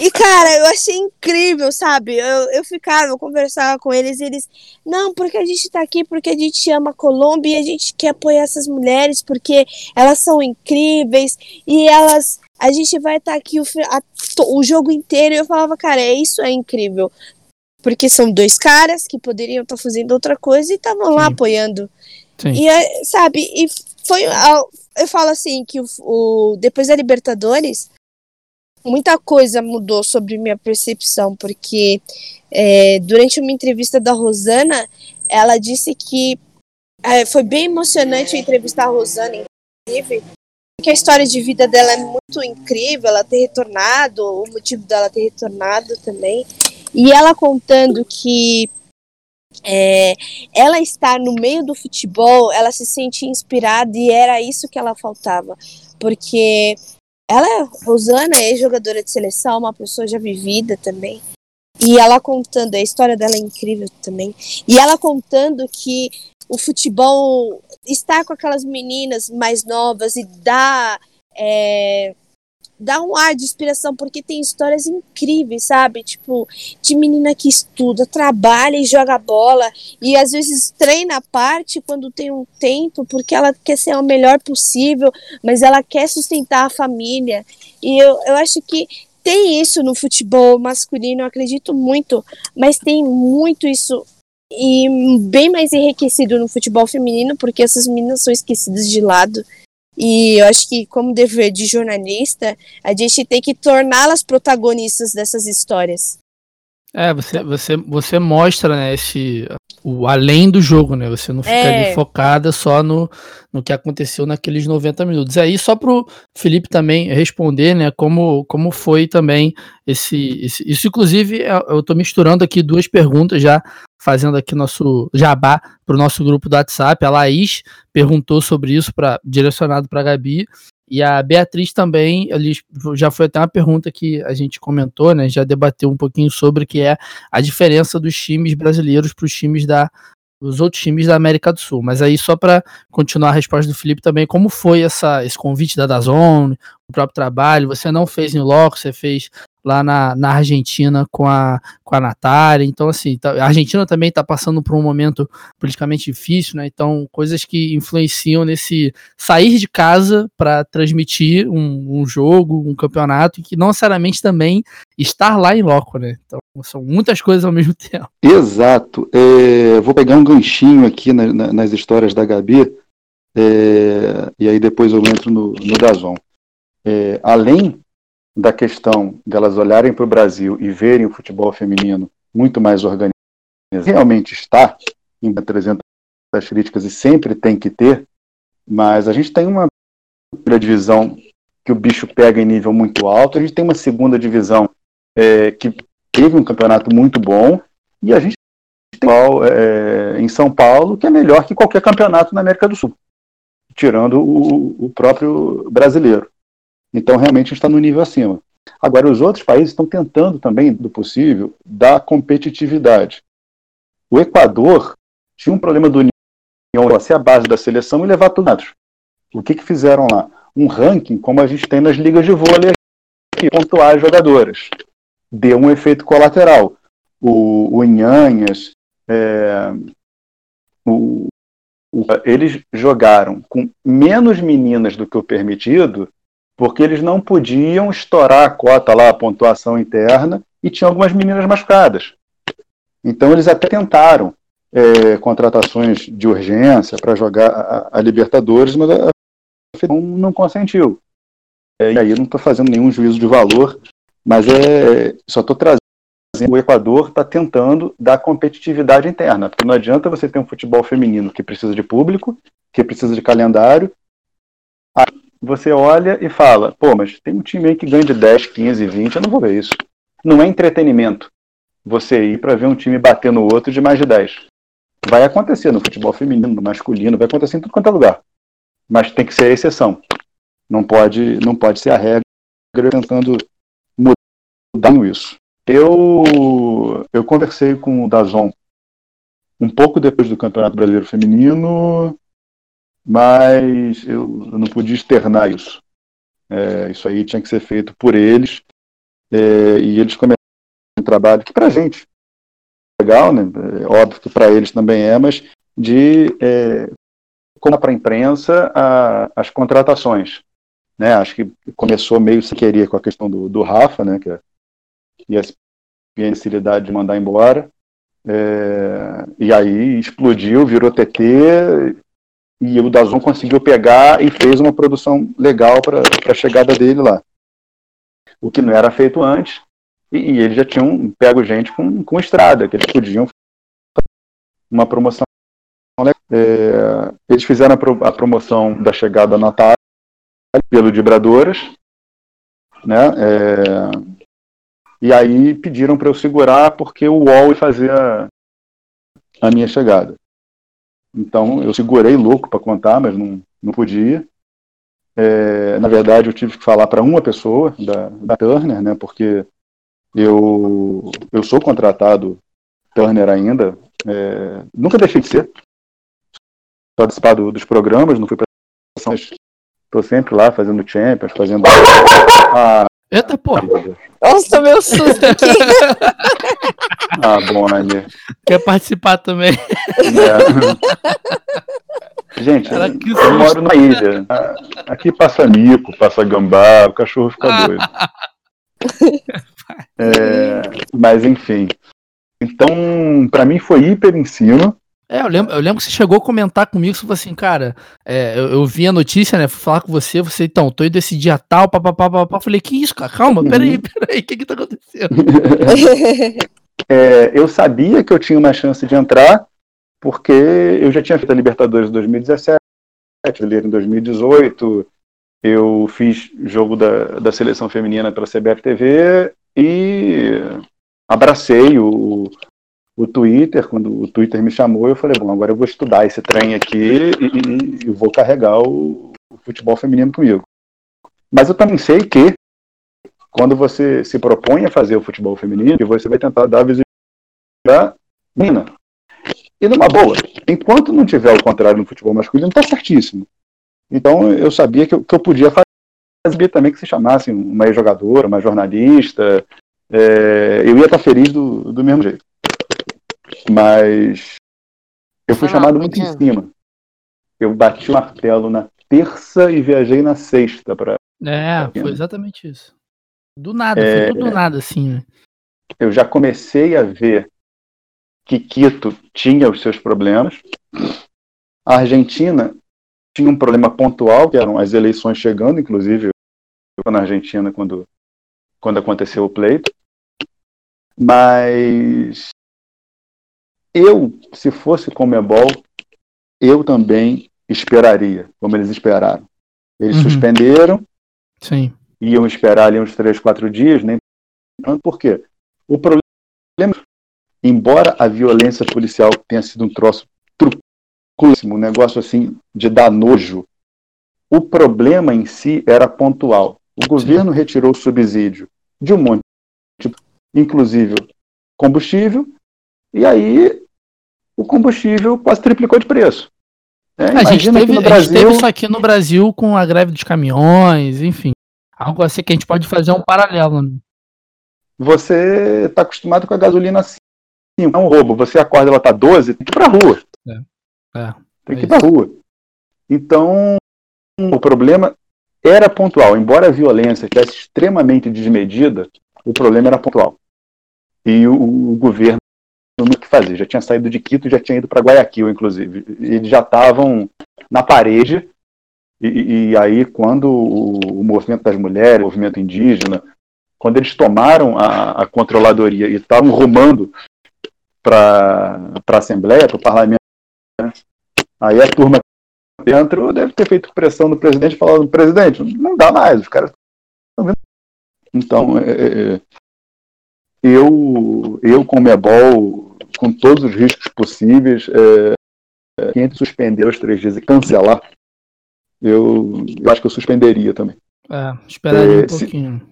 E, cara, eu achei incrível, sabe? Eu, eu ficava, eu conversava com eles e eles: Não, porque a gente tá aqui porque a gente ama a Colômbia e a gente quer apoiar essas mulheres porque elas são incríveis e elas a gente vai estar tá aqui o, a, o jogo inteiro. E eu falava, cara, é isso é incrível. Porque são dois caras que poderiam estar tá fazendo outra coisa e estavam lá apoiando. Sim. E, sabe, e foi. Eu falo assim, que o, o, depois da Libertadores, muita coisa mudou sobre minha percepção, porque é, durante uma entrevista da Rosana, ela disse que é, foi bem emocionante entrevistar a Rosana, inclusive, porque a história de vida dela é muito incrível, ela ter retornado, o motivo dela ter retornado também. E ela contando que é, ela estar no meio do futebol, ela se sente inspirada e era isso que ela faltava, porque ela, é Rosana, é jogadora de seleção, uma pessoa já vivida também, e ela contando, a história dela é incrível também, e ela contando que o futebol está com aquelas meninas mais novas e dá é, dá um ar de inspiração, porque tem histórias incríveis, sabe? Tipo, de menina que estuda, trabalha e joga bola, e às vezes treina a parte quando tem um tempo, porque ela quer ser o melhor possível, mas ela quer sustentar a família. E eu, eu acho que tem isso no futebol masculino, eu acredito muito, mas tem muito isso e bem mais enriquecido no futebol feminino, porque essas meninas são esquecidas de lado. E eu acho que, como dever de jornalista, a gente tem que torná-las protagonistas dessas histórias. É, você, você, você mostra, né, esse, o além do jogo, né? Você não fica é. ali focada só no, no que aconteceu naqueles 90 minutos. Aí, só pro Felipe também responder, né, como, como foi também esse, esse. Isso, inclusive, é, eu tô misturando aqui duas perguntas já, fazendo aqui nosso jabá pro nosso grupo do WhatsApp. A Laís perguntou sobre isso, pra, direcionado para Gabi. E a Beatriz também, ali já foi até uma pergunta que a gente comentou, né? Já debateu um pouquinho sobre que é a diferença dos times brasileiros para os times da os outros times da América do Sul. Mas aí só para continuar a resposta do Felipe também, como foi essa esse convite da Dazon, o próprio trabalho? Você não fez em loco, você fez lá na, na Argentina com a, com a Natália. Então, assim, tá, a Argentina também está passando por um momento politicamente difícil, né? Então, coisas que influenciam nesse sair de casa para transmitir um, um, jogo, um campeonato, e que não necessariamente também estar lá em loco, né? Então, são muitas coisas ao mesmo tempo. Exato. É, vou pegar um ganchinho aqui na, na, nas histórias da Gabi, é, e aí depois eu entro no, no Dazon. É, além da questão delas olharem para o Brasil e verem o futebol feminino muito mais organizado, realmente está em 300 críticas e sempre tem que ter, mas a gente tem uma primeira divisão que o bicho pega em nível muito alto, a gente tem uma segunda divisão é, que teve um campeonato muito bom e a gente tem é, em São Paulo que é melhor que qualquer campeonato na América do Sul, tirando o, o próprio brasileiro. Então, realmente, a gente está no nível acima. Agora, os outros países estão tentando também, do possível, dar competitividade. O Equador tinha um problema do União ser a base da seleção e levar tudo. O que, que fizeram lá? Um ranking, como a gente tem nas ligas de vôlei, que pontuar as jogadoras. Deu um efeito colateral. O, o Inhanhas, é, o, o, eles jogaram com menos meninas do que o permitido porque eles não podiam estourar a cota lá, a pontuação interna, e tinha algumas meninas machucadas. Então eles até tentaram é, contratações de urgência para jogar a, a, Libertadores, mas a, não, não consentiu. É, e aí eu não estou fazendo nenhum juízo de valor, mas é, só estou trazendo o Equador está tentando dar competitividade interna, porque não adianta você ter um futebol feminino que precisa de público, que precisa de calendário, você olha e fala, pô, mas tem um time aí que ganha de 10, 15, 20, eu não vou ver isso. Não é entretenimento você ir para ver um time bater no outro de mais de 10. Vai acontecer no futebol feminino, no masculino, vai acontecer em tudo quanto é lugar. Mas tem que ser a exceção. Não pode, não pode ser a regra tentando mudar isso. Eu, eu conversei com o Dazon um pouco depois do Campeonato Brasileiro Feminino, mas eu, não podia externar isso. É, isso aí tinha que ser feito por eles, é, e eles começaram um trabalho que para a gente é legal, né? É óbvio que para eles também é, mas de é, como para a imprensa as contratações. Né? Acho que começou meio sem querer com a questão do, do Rafa, né? que, e a necessidade de mandar embora. É, e aí explodiu, virou TT, e o Dazon conseguiu pegar e fez uma produção legal para a chegada dele lá. O que não era feito antes, e, e eles já tinham pego gente com, com estrada, que eles podiam uma promoção. É, eles fizeram a, pro, a, promoção da chegada da Natália pelo Vibradoras, né? É, e aí pediram para eu segurar porque o UOL ia fazer a, a minha chegada. Então eu segurei louco para contar, mas não, não podia. É, na verdade, eu tive que falar para uma pessoa da, da Turner, né? Porque eu, eu sou contratado Turner ainda. É, nunca deixei de ser. Participar do, dos programas, não fui para Tô sempre lá fazendo Champions, fazendo a. Eita, pô! Nossa, meu susto aqui. ah, bom, Anny. Quer participar também? É. Gente, Cara, eu moro na ilha. Aqui passa mico, passa gambá, o cachorro fica doido. É, mas enfim. Então, para mim foi hiper ensino. É, eu lembro, eu lembro que você chegou a comentar comigo, você falou assim, cara, é, eu, eu, vi a notícia, né, fui falar com você, você, então, tô indo esse dia tal, papapá, papapá, falei, que isso, cara, calma, uhum. peraí, peraí, o que que tá acontecendo? é, eu sabia que eu tinha uma chance de entrar, porque eu já tinha feito a Libertadores em 2017, brasileiro em 2018, eu fiz jogo da, da seleção feminina pela CBF TV e abracei o, o Twitter, quando o Twitter me chamou, eu falei, bom, agora eu vou estudar esse trem aqui e, e, e vou carregar o, o, futebol feminino comigo. Mas eu também sei que quando você se propõe a fazer o futebol feminino, você vai tentar dar visibilidade mina. E numa boa, enquanto não tiver o contrário no futebol masculino, está certíssimo. Então eu sabia que eu, que eu podia fazer também que se chamasse uma jogadora, uma jornalista, é, eu ia estar tá feliz do, do mesmo jeito. Mas eu fui chamado muito em cima. Eu bati o martelo na terça e viajei na sexta para. É, foi exatamente isso. Do nada, é, foi tudo do nada, assim, né? Eu já comecei a ver que Quito tinha os seus problemas. A Argentina tinha um problema pontual, que eram as eleições chegando, inclusive eu na Argentina quando, quando aconteceu o pleito. Mas eu, se fosse Comebol, eu também esperaria, como eles esperaram. Eles uhum. suspenderam, Sim. iam esperar ali uns três, quatro dias, nem tanto, por quê? O problema, embora a violência policial tenha sido um troço truculíssimo, um negócio assim de dar nojo, o problema em si era pontual. O governo Sim. retirou o subsídio de um monte, inclusive combustível, e aí o combustível quase triplicou de preço. É, a, gente teve, no Brasil... a gente teve isso aqui no Brasil com a greve dos caminhões, enfim. Algo assim que a gente pode fazer um paralelo. Né? Você está acostumado com a gasolina assim, é um roubo. Você acorda, ela está 12, tem que ir para rua. É. É, tem que ir para rua. Então, o problema era pontual. Embora a violência estivesse extremamente desmedida, o problema era pontual. E o, o governo que fazer. Já tinha saído de Quito, já tinha ido para Guayaquil, inclusive. Eles já estavam na parede. E, e aí, quando o, o, movimento das mulheres, o movimento indígena, quando eles tomaram a, a controladoria e estavam rumando para a Assembleia, para o parlamento, né? aí a turma dentro deve ter feito pressão no presidente, falando: presidente, não dá mais, os caras estão vendo. Então, é, é, é eu, eu como Ebol, com todos os riscos possíveis, é, é, entre suspender os três dias e cancelar, eu, eu acho que eu suspenderia também. É, esperaria é, um pouquinho.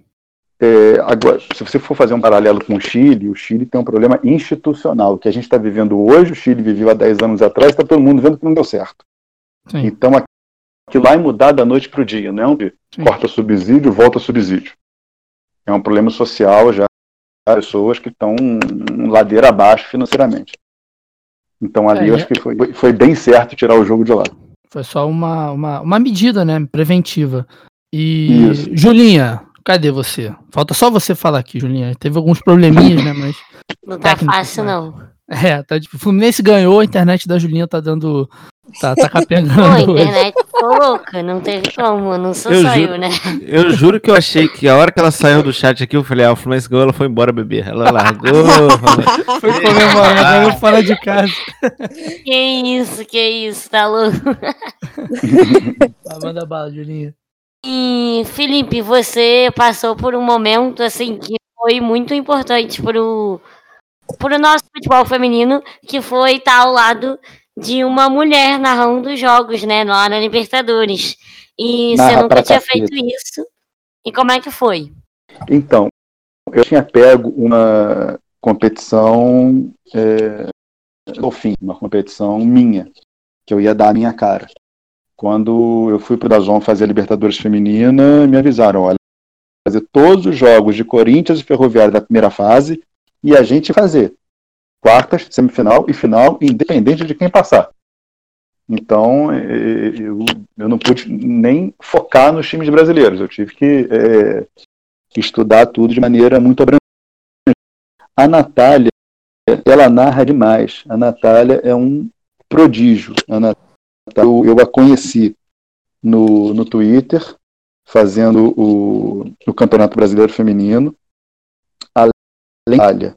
Se, é, agora, se você for fazer um paralelo com o Chile, o Chile tem um problema institucional. O que a gente está vivendo hoje, o Chile viveu há 10 anos atrás, está todo mundo vendo que não deu certo. Sim. Então, aquilo vai mudar da noite para o dia, não é corta subsídio, volta subsídio. É um problema social já pessoas que estão ladeira abaixo financeiramente. Então ali é, eu acho que foi, foi bem certo tirar o jogo de lá. Foi só uma, uma, uma medida, né, preventiva. E Isso. Julinha, cadê você? Falta só você falar aqui, Julinha. Teve alguns probleminhas, né, mas não tá fácil não. É, tá tipo, o Fluminense ganhou, a internet da Julinha tá dando Tá, tá capengando. Pô, a internet ficou louca, não teve como, não só eu saiu, juro, né? Eu juro que eu achei que a hora que ela saiu do chat aqui, eu falei, ah, o Fluminense ganhou, ela foi embora beber. Ela largou. foi comemorar, agora fora de casa. Que isso, que isso, tá louco? Tá, manda bala, Julinha. E, Felipe, você passou por um momento, assim, que foi muito importante pro, pro nosso futebol feminino, que foi estar ao lado de uma mulher narrando os jogos, né, lá na Libertadores. E Narra você nunca tinha feito isso. E como é que foi? Então, eu tinha pego uma competição é, ao fim, uma competição minha, que eu ia dar a minha cara. Quando eu fui para o Dazon fazer a Libertadores Feminina, me avisaram, olha, fazer todos os jogos de Corinthians e Ferroviário da primeira fase e a gente fazer quartas, semifinal e final, independente de quem passar. Então, eu, eu não pude nem focar nos times brasileiros, eu tive que é, estudar tudo de maneira muito abrangente. A Natália, ela narra demais. A Natália é um prodígio. A Natália, eu, eu a conheci no, no Twitter, fazendo o, o Campeonato Brasileiro Feminino. Além da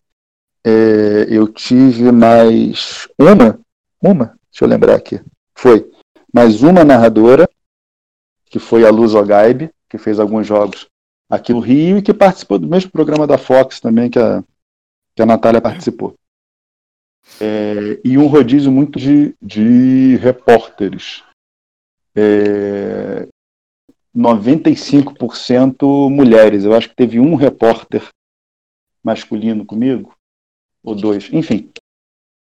é, eu tive mais uma, uma, deixa eu lembrar aqui, foi mais uma narradora, que foi a Luz Ogaib, que fez alguns jogos aqui no Rio e que participou do mesmo programa da Fox também que a, que a Natália participou. É, e um rodízio muito de, de repórteres. É, 95% mulheres. Eu acho que teve um repórter masculino comigo ou dois, enfim.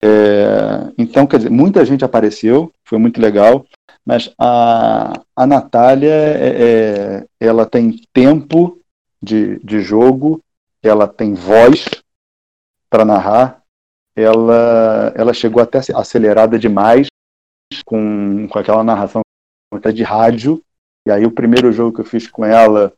É, então, quer dizer, muita gente apareceu, foi muito legal, mas a, a Natália, é, é, ela tem tempo de, de jogo, ela tem voz para narrar, ela, ela chegou até acelerada demais com, com aquela narração até de rádio, e aí o primeiro jogo que eu fiz com ela, ela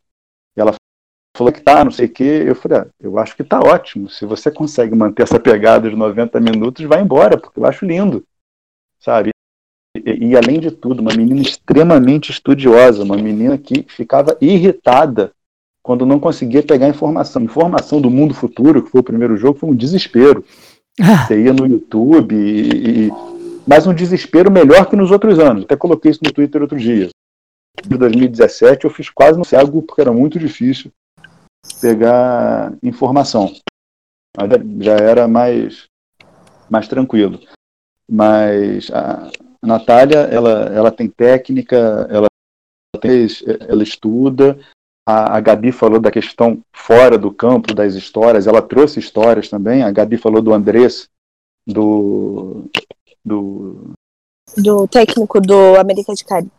falou que tá, não sei o quê. Eu falei, ah, eu acho que tá ótimo. Se você consegue manter essa pegada de 90 minutos, vai embora, porque eu acho lindo, sabe? E, e, além de tudo, uma menina extremamente estudiosa, uma menina que ficava irritada quando não conseguia pegar informação. Informação do mundo futuro, que foi o primeiro jogo, foi um desespero. Ah. Você ia no YouTube, e, e, mas um desespero melhor que nos outros anos. Até coloquei isso no Twitter outro dia. Em 2017 eu fiz quase no cego porque era muito difícil pegar informação. Já era mais, mais tranquilo. Mas a Natália, ela, ela tem técnica, ela, tem, ela estuda. A, a Gabi falou da questão fora do campo das histórias, ela trouxe histórias também. A Gabi falou do Andrés, do. do, do técnico do América de Cali.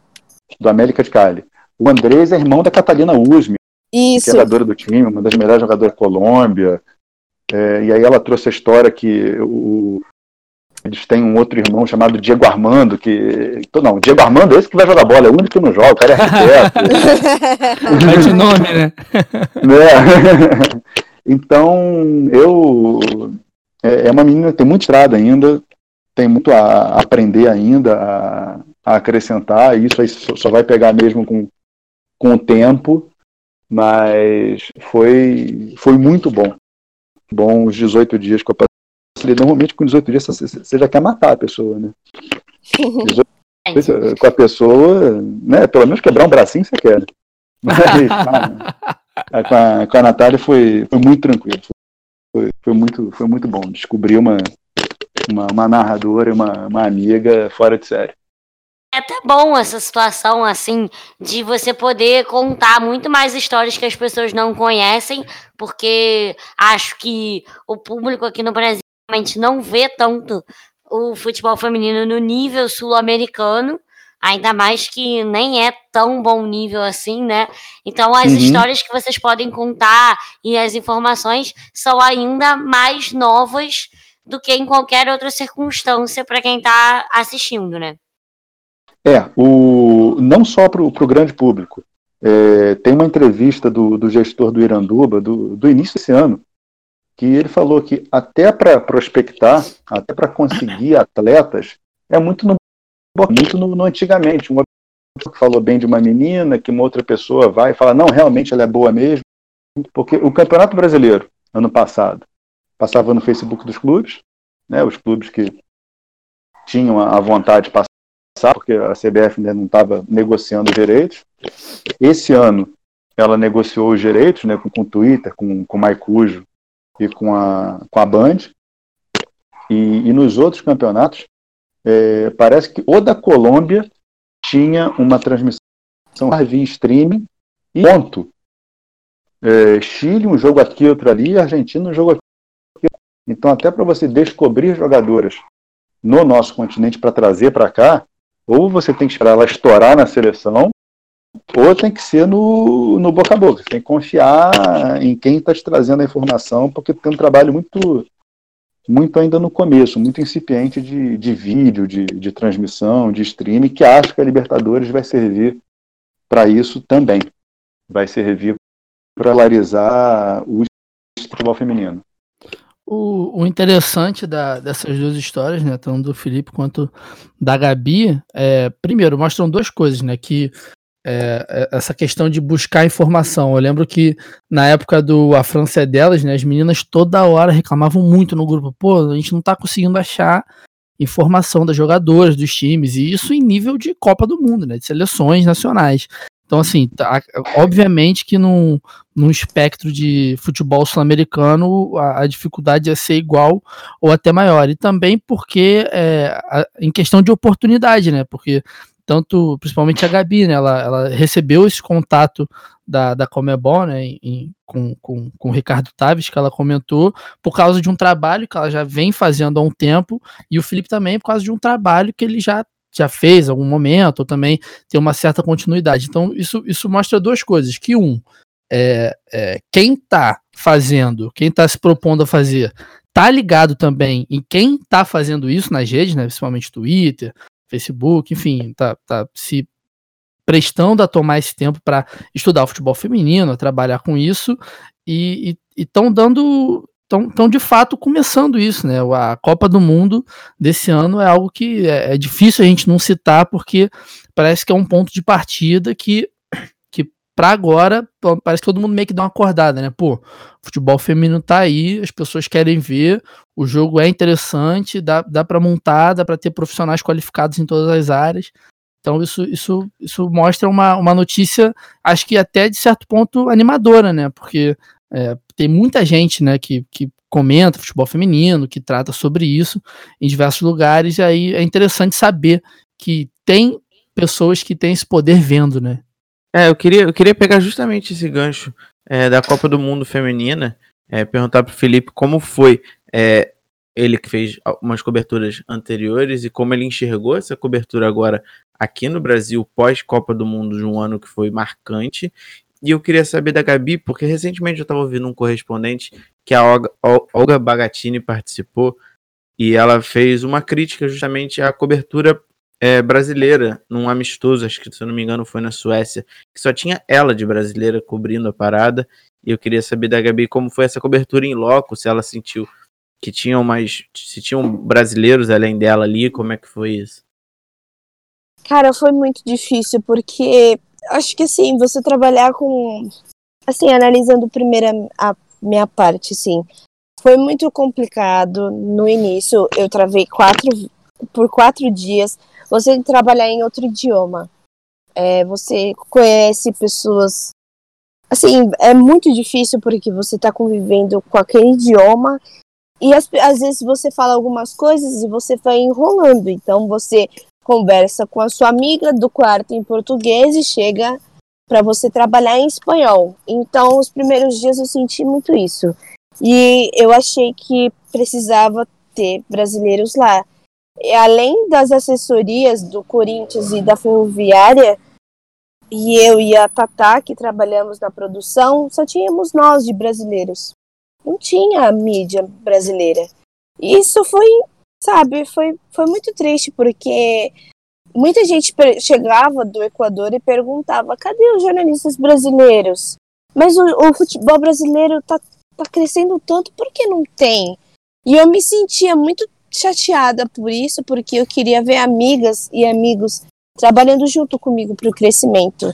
Do América de Cali. O Andrés é irmão da Catalina Usme, isso. jogadora do time, uma das melhores jogadoras da Colômbia. É, e aí ela trouxe a história que o, eles têm um outro irmão chamado Diego Armando, que. Não, Diego Armando é esse que vai jogar bola, é o único que não joga, o cara é arquiteto. é de nome, né? né? Então, eu. É, é uma menina que tem muita estrada ainda, tem muito a aprender ainda, a, a acrescentar, e isso aí só vai pegar mesmo com, com o tempo mas foi, foi muito bom. Bom os 18 dias que eu passei. Normalmente com 18 dias você já quer matar a pessoa, né? 18 é com a pessoa, né? Pelo menos quebrar um bracinho você quer. Mas com, a, com a Natália foi, foi muito tranquilo. Foi, foi, muito, foi muito bom. Descobri uma, uma, uma narradora e uma, uma amiga fora de série. É até bom essa situação, assim, de você poder contar muito mais histórias que as pessoas não conhecem, porque acho que o público aqui no Brasil realmente não vê tanto o futebol feminino no nível sul-americano, ainda mais que nem é tão bom nível assim, né? Então as uhum. histórias que vocês podem contar e as informações são ainda mais novas do que em qualquer outra circunstância para quem está assistindo, né? É, o, não só para o grande público. É, tem uma entrevista do, do gestor do Iranduba, do, do início desse ano, que ele falou que até para prospectar, até para conseguir atletas, é muito no, muito no, no antigamente. Uma pessoa que falou bem de uma menina, que uma outra pessoa vai e fala, não, realmente ela é boa mesmo. Porque o Campeonato Brasileiro, ano passado, passava no Facebook dos clubes, né, os clubes que tinham a vontade de passar porque a CBF ainda não estava negociando os direitos. Esse ano ela negociou os direitos né, com, com o Twitter, com, com o Maicujo e com a, com a Band. E, e nos outros campeonatos, é, parece que o da Colômbia tinha uma transmissão via streaming e ponto. É, Chile, um jogo aqui, outro ali, Argentina, um jogo aqui. Então, até para você descobrir jogadoras no nosso continente para trazer para cá, Ou você tem que esperar ela estourar na seleção, ou tem que ser no, no boca a boca. Tem que confiar em quem está te trazendo a informação, porque tem um trabalho muito muito ainda no começo, muito incipiente de, de vídeo, de, de transmissão, de streaming, que acho que a Libertadores vai servir para isso também. Vai servir para polarizar o futebol feminino. O, o interessante da, dessas duas histórias, né, tanto do Felipe quanto da Gabi, é, primeiro, mostram duas coisas, né, que é, é, essa questão de buscar informação. Eu lembro que na época do A França é delas, né, as meninas toda hora reclamavam muito no grupo, pô, a gente não tá conseguindo achar informação das jogadoras, dos times, e isso em nível de Copa do Mundo, né, de seleções nacionais. Então, assim, tá, obviamente que num, num espectro de futebol sul-americano a, a, dificuldade é ser igual ou até maior. E também porque, é, a, em questão de oportunidade, né? Porque tanto, principalmente a Gabi, né? Ela, ela recebeu esse contato da, da Comebol, né? Em, com, com, com o Ricardo Taves, que ela comentou, por causa de um trabalho que ela já vem fazendo há um tempo, e o Felipe também por causa de um trabalho que ele já já fez algum momento, ou também tem uma certa continuidade. Então, isso, isso mostra duas coisas. Que um, é, é, quem está fazendo, quem está se propondo a fazer, tá ligado também em quem está fazendo isso nas redes, né, principalmente Twitter, Facebook, enfim, tá, tá se prestando a tomar esse tempo para estudar o futebol feminino, trabalhar com isso e estão dando estão de fato começando isso, né? A Copa do Mundo desse ano é algo que é, é, difícil a gente não citar, porque parece que é um ponto de partida que, que para agora, parece que todo mundo meio que dá uma acordada, né? Pô, futebol feminino tá aí, as pessoas querem ver, o jogo é interessante, dá, dá para montar, dá para ter profissionais qualificados em todas as áreas. Então isso, isso, isso mostra uma, uma notícia, acho que até de certo ponto animadora, né? Porque é, tem muita gente né, que, que comenta futebol feminino, que trata sobre isso em diversos lugares, e aí é interessante saber que tem pessoas que têm esse poder vendo, né? É, eu queria, eu queria pegar justamente esse gancho é, da Copa do Mundo Feminina, é, perguntar para o Felipe como foi é, ele que fez algumas coberturas anteriores e como ele enxergou essa cobertura agora aqui no Brasil pós Copa do Mundo de um ano que foi marcante e eu queria saber da Gabi, porque recentemente eu estava ouvindo um correspondente que a Olga, Olga Bagatini participou e ela fez uma crítica justamente à cobertura é, brasileira num amistoso, acho que se eu não me engano foi na Suécia, que só tinha ela de brasileira cobrindo a parada. E eu queria saber da Gabi como foi essa cobertura em loco, se ela sentiu que tinham mais. se tinham brasileiros além dela ali, como é que foi isso? Cara, foi muito difícil, porque acho que assim, você trabalhar com. Assim, analisando primeiro a minha parte, assim. Foi muito complicado no início. Eu travei quatro por quatro dias. Você trabalhar em outro idioma. É, você conhece pessoas. Assim, é muito difícil porque você está convivendo com aquele idioma e às, às vezes você fala algumas coisas e você vai enrolando. Então você conversa com a sua amiga do quarto em português e chega para você trabalhar em espanhol. Então, os primeiros dias eu senti muito isso. E eu achei que precisava ter brasileiros lá. E além das assessorias do Corinthians e da Ferroviária, e eu e a Tatá, que trabalhamos na produção, só tínhamos nós de brasileiros. Não tinha mídia brasileira. E isso foi sabe, foi, foi muito triste, porque muita gente chegava do Equador e perguntava: cadê os jornalistas brasileiros? Mas o, o futebol brasileiro tá, tá crescendo tanto, por que não tem? E eu me sentia muito chateada por isso, porque eu queria ver amigas e amigos trabalhando junto comigo para o crescimento.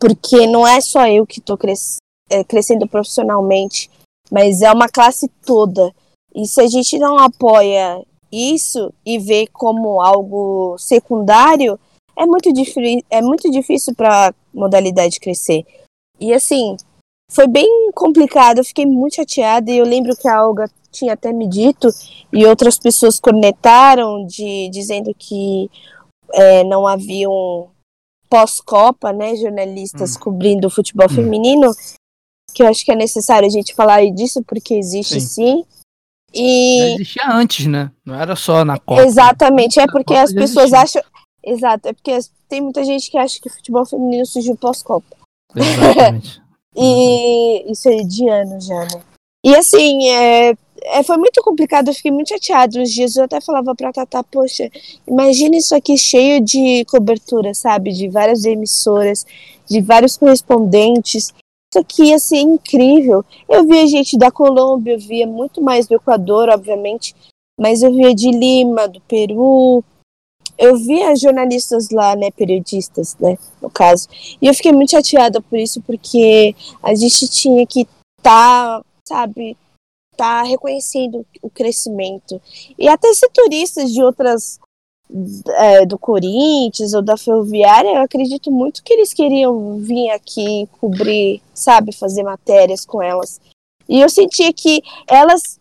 Porque não é só eu que estou cres é, crescendo profissionalmente, mas é uma classe toda. E se a gente não apoia isso e vê como algo secundário, é muito, é muito difícil para a modalidade crescer. E assim, foi bem complicado, eu fiquei muito chateada e eu lembro que a Olga tinha até me dito e outras pessoas cornetaram de dizendo que é, não haviam pós-copa, né, jornalistas hum. cobrindo o futebol hum. feminino, que eu acho que é necessário a gente falar disso porque existe sim. sim e... Existia antes, né? Não era só na Copa. Exatamente, é porque as pessoas acham. Exato, é porque tem muita gente que acha que futebol feminino surgiu pós-Copa. Exatamente. e isso é de anos já, né? E assim, é, é, foi muito complicado, eu fiquei muito chateado. Uns dias eu até falava pra Tata, poxa, imagina isso aqui cheio de cobertura, sabe? De várias emissoras, de vários correspondentes. Isso aqui ia ser incrível. Eu via gente da Colômbia, eu via muito mais do Equador, obviamente, mas eu via de Lima, do Peru. Eu via jornalistas lá, né, periodistas, né, no caso. E eu fiquei muito chateada por isso, porque a gente tinha que estar, tá, sabe, tá reconhecendo o crescimento. E até setoristas de outras é, do Corinthians ou da Ferroviária, eu acredito muito que eles queriam vir aqui cobrir, sabe, fazer matérias com elas. E eu sentia que elas,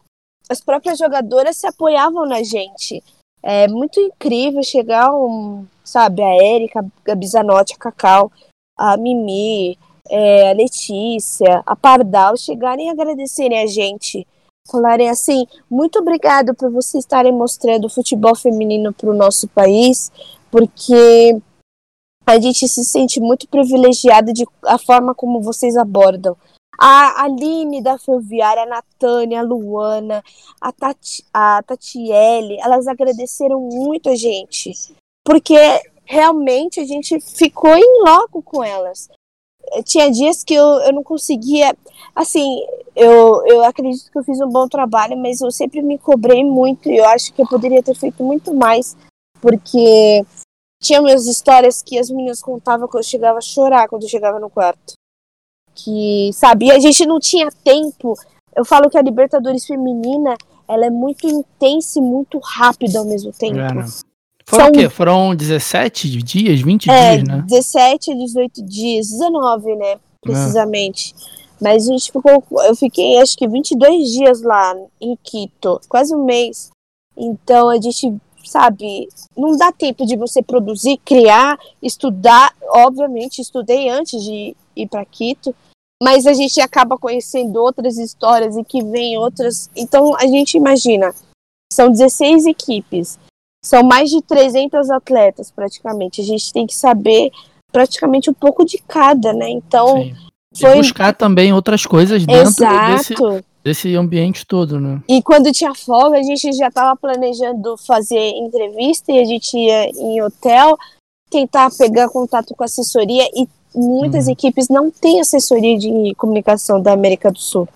as próprias jogadoras, se apoiavam na gente. É muito incrível chegar um, sabe, a Érica, a Bizanotti, a Cacau, a Mimi, é, a Letícia, a Pardal chegarem e agradecerem a gente falarem assim: muito obrigado por vocês estarem mostrando o futebol feminino para o nosso país, porque a gente se sente muito privilegiado de a forma como vocês abordam. A Aline da Ferroviária, a Natânia, a Luana, a, Tati, a Tatiele, elas agradeceram muito a gente, porque realmente a gente ficou em loco com elas tinha dias que eu, eu não conseguia. Assim, eu, eu acredito que eu fiz um bom trabalho, mas eu sempre me cobrei muito e eu acho que eu poderia ter feito muito mais, porque tinha minhas histórias que as meninas contavam que eu chegava a chorar quando eu chegava no quarto. Que, sabe, e a gente não tinha tempo. Eu falo que a Libertadores feminina ela é muito intensa e muito rápida ao mesmo tempo. É, foram São... o quê? Foram 17 dias, 20 é, dias, né? 17 a 18 dias, 19, né? Precisamente. É. Mas a gente ficou. Eu fiquei acho que 22 dias lá em Quito, quase um mês. Então a gente, sabe, não dá tempo de você produzir, criar, estudar. Obviamente, estudei antes de ir para Quito, mas a gente acaba conhecendo outras histórias e que vem outras. Então a gente imagina, são 16 equipes. São mais de 300 atletas, praticamente. A gente tem que saber praticamente um pouco de cada, né? Então. Sim. Foi... E buscar também outras coisas dentro desse, desse ambiente todo, né? E quando tinha folga, a gente já estava planejando fazer entrevista e a gente ia em hotel, tentar pegar contato com assessoria e muitas uhum. equipes não têm assessoria de comunicação da América do Sul.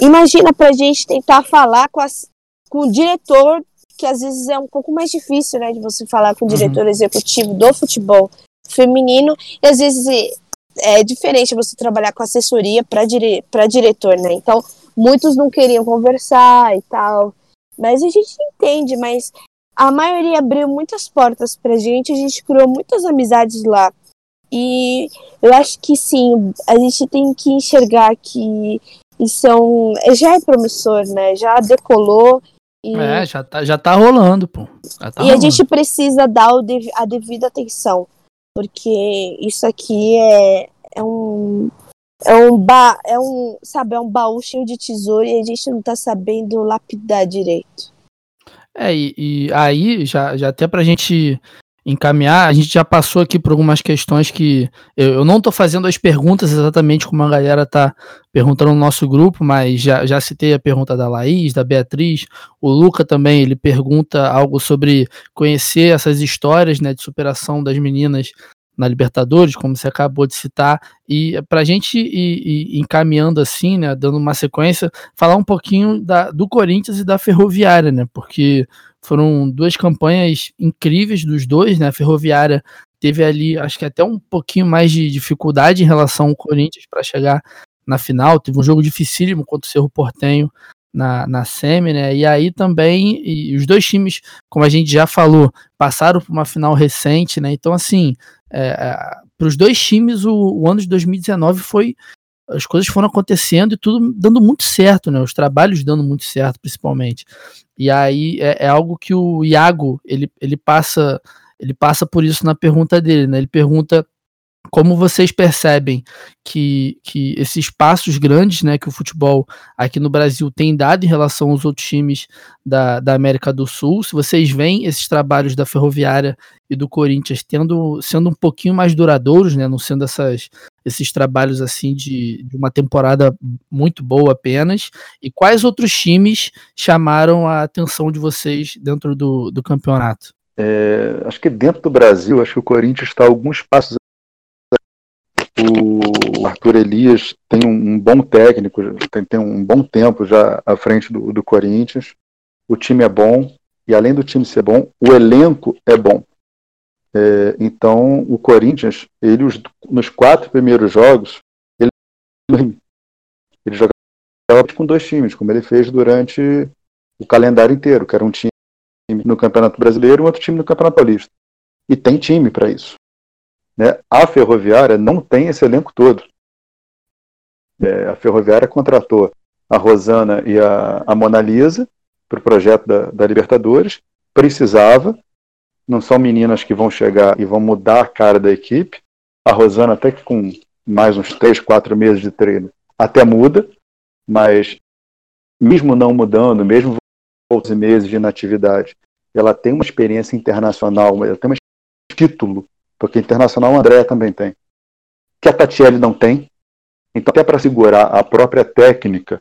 Imagina para a gente tentar falar com, as, com o diretor que às vezes é um pouco mais difícil, né, de você falar com o uhum. diretor uhum. executivo do futebol feminino, e às vezes é, é diferente você trabalhar com assessoria para dire diretor, né? Então, muitos não queriam conversar e tal, mas a gente entende, mas a maioria abriu muitas portas pra gente, a gente criou muitas amizades lá. E eu acho que sim, a gente tem que enxergar que isso é um, já é promissor, né? Já decolou e... É, já tá, já tá rolando, pô. Tá e rolando. a gente precisa dar o dev, a devida atenção, porque isso aqui é, é um é um ba, é um, sabe, é um baú cheio de tesouro e a gente não tá sabendo lapidar direito. É, e, e aí, já, já até pra gente encaminhar, a gente já passou aqui por algumas questões que eu, eu não estou fazendo as perguntas exatamente como a galera está perguntando no nosso grupo, mas já, já citei a pergunta da Laís, da Beatriz, o Luca também, ele pergunta algo sobre conhecer essas histórias né, de superação das meninas na Libertadores, como você acabou de citar, e para a gente ir, ir, encaminhando assim, né, dando uma sequência, falar um pouquinho da, do Corinthians e da Ferroviária, né, porque foram duas campanhas incríveis dos dois, né? A Ferroviária teve ali, acho que até um pouquinho mais de dificuldade em relação ao Corinthians para chegar na final. Teve um jogo dificílimo contra o Cerro Portenho na, na Semi, né? E aí também, e os dois times, como a gente já falou, passaram por uma final recente, né? Então, assim, é, é para os dois times, o, o ano de 2019 foi as coisas foram acontecendo e tudo dando muito certo, né? Os trabalhos dando muito certo, principalmente. E aí é, é, algo que o Iago ele, ele passa ele passa por isso na pergunta dele, né? Ele pergunta como vocês percebem que, que esses passos grandes né, que o futebol aqui no Brasil tem dado em relação aos outros times da, da América do Sul, se vocês veem esses trabalhos da Ferroviária e do Corinthians tendo, sendo um pouquinho mais duradouros, né, não sendo essas, esses trabalhos assim de, de uma temporada muito boa apenas, e quais outros times chamaram a atenção de vocês dentro do, do campeonato? É, acho que dentro do Brasil, acho que o Corinthians está alguns passos o Arthur Elias tem um, um bom técnico, tem, tem, um bom tempo já à frente do, do Corinthians. O time é bom, e além do time ser bom, o elenco é bom. É, então, o Corinthians, ele os, nos quatro primeiros jogos, ele, ele jogava com dois times, como ele fez durante o calendário inteiro, que era um time no Campeonato Brasileiro e outro time no Campeonato Paulista. E tem time para isso. Né? A Ferroviária não tem esse elenco todo. É, a Ferroviária contratou a Rosana e a, a Mona Lisa para o projeto da, da Libertadores. Precisava. Não são meninas que vão chegar e vão mudar a cara da equipe. A Rosana, até que com mais uns três, quatro meses de treino, até muda, mas mesmo não mudando, mesmo outros meses de inatividade, ela tem uma experiência internacional, ela tem um título porque internacional o André também tem. Que a Tatiele não tem. Então, até para segurar a própria técnica,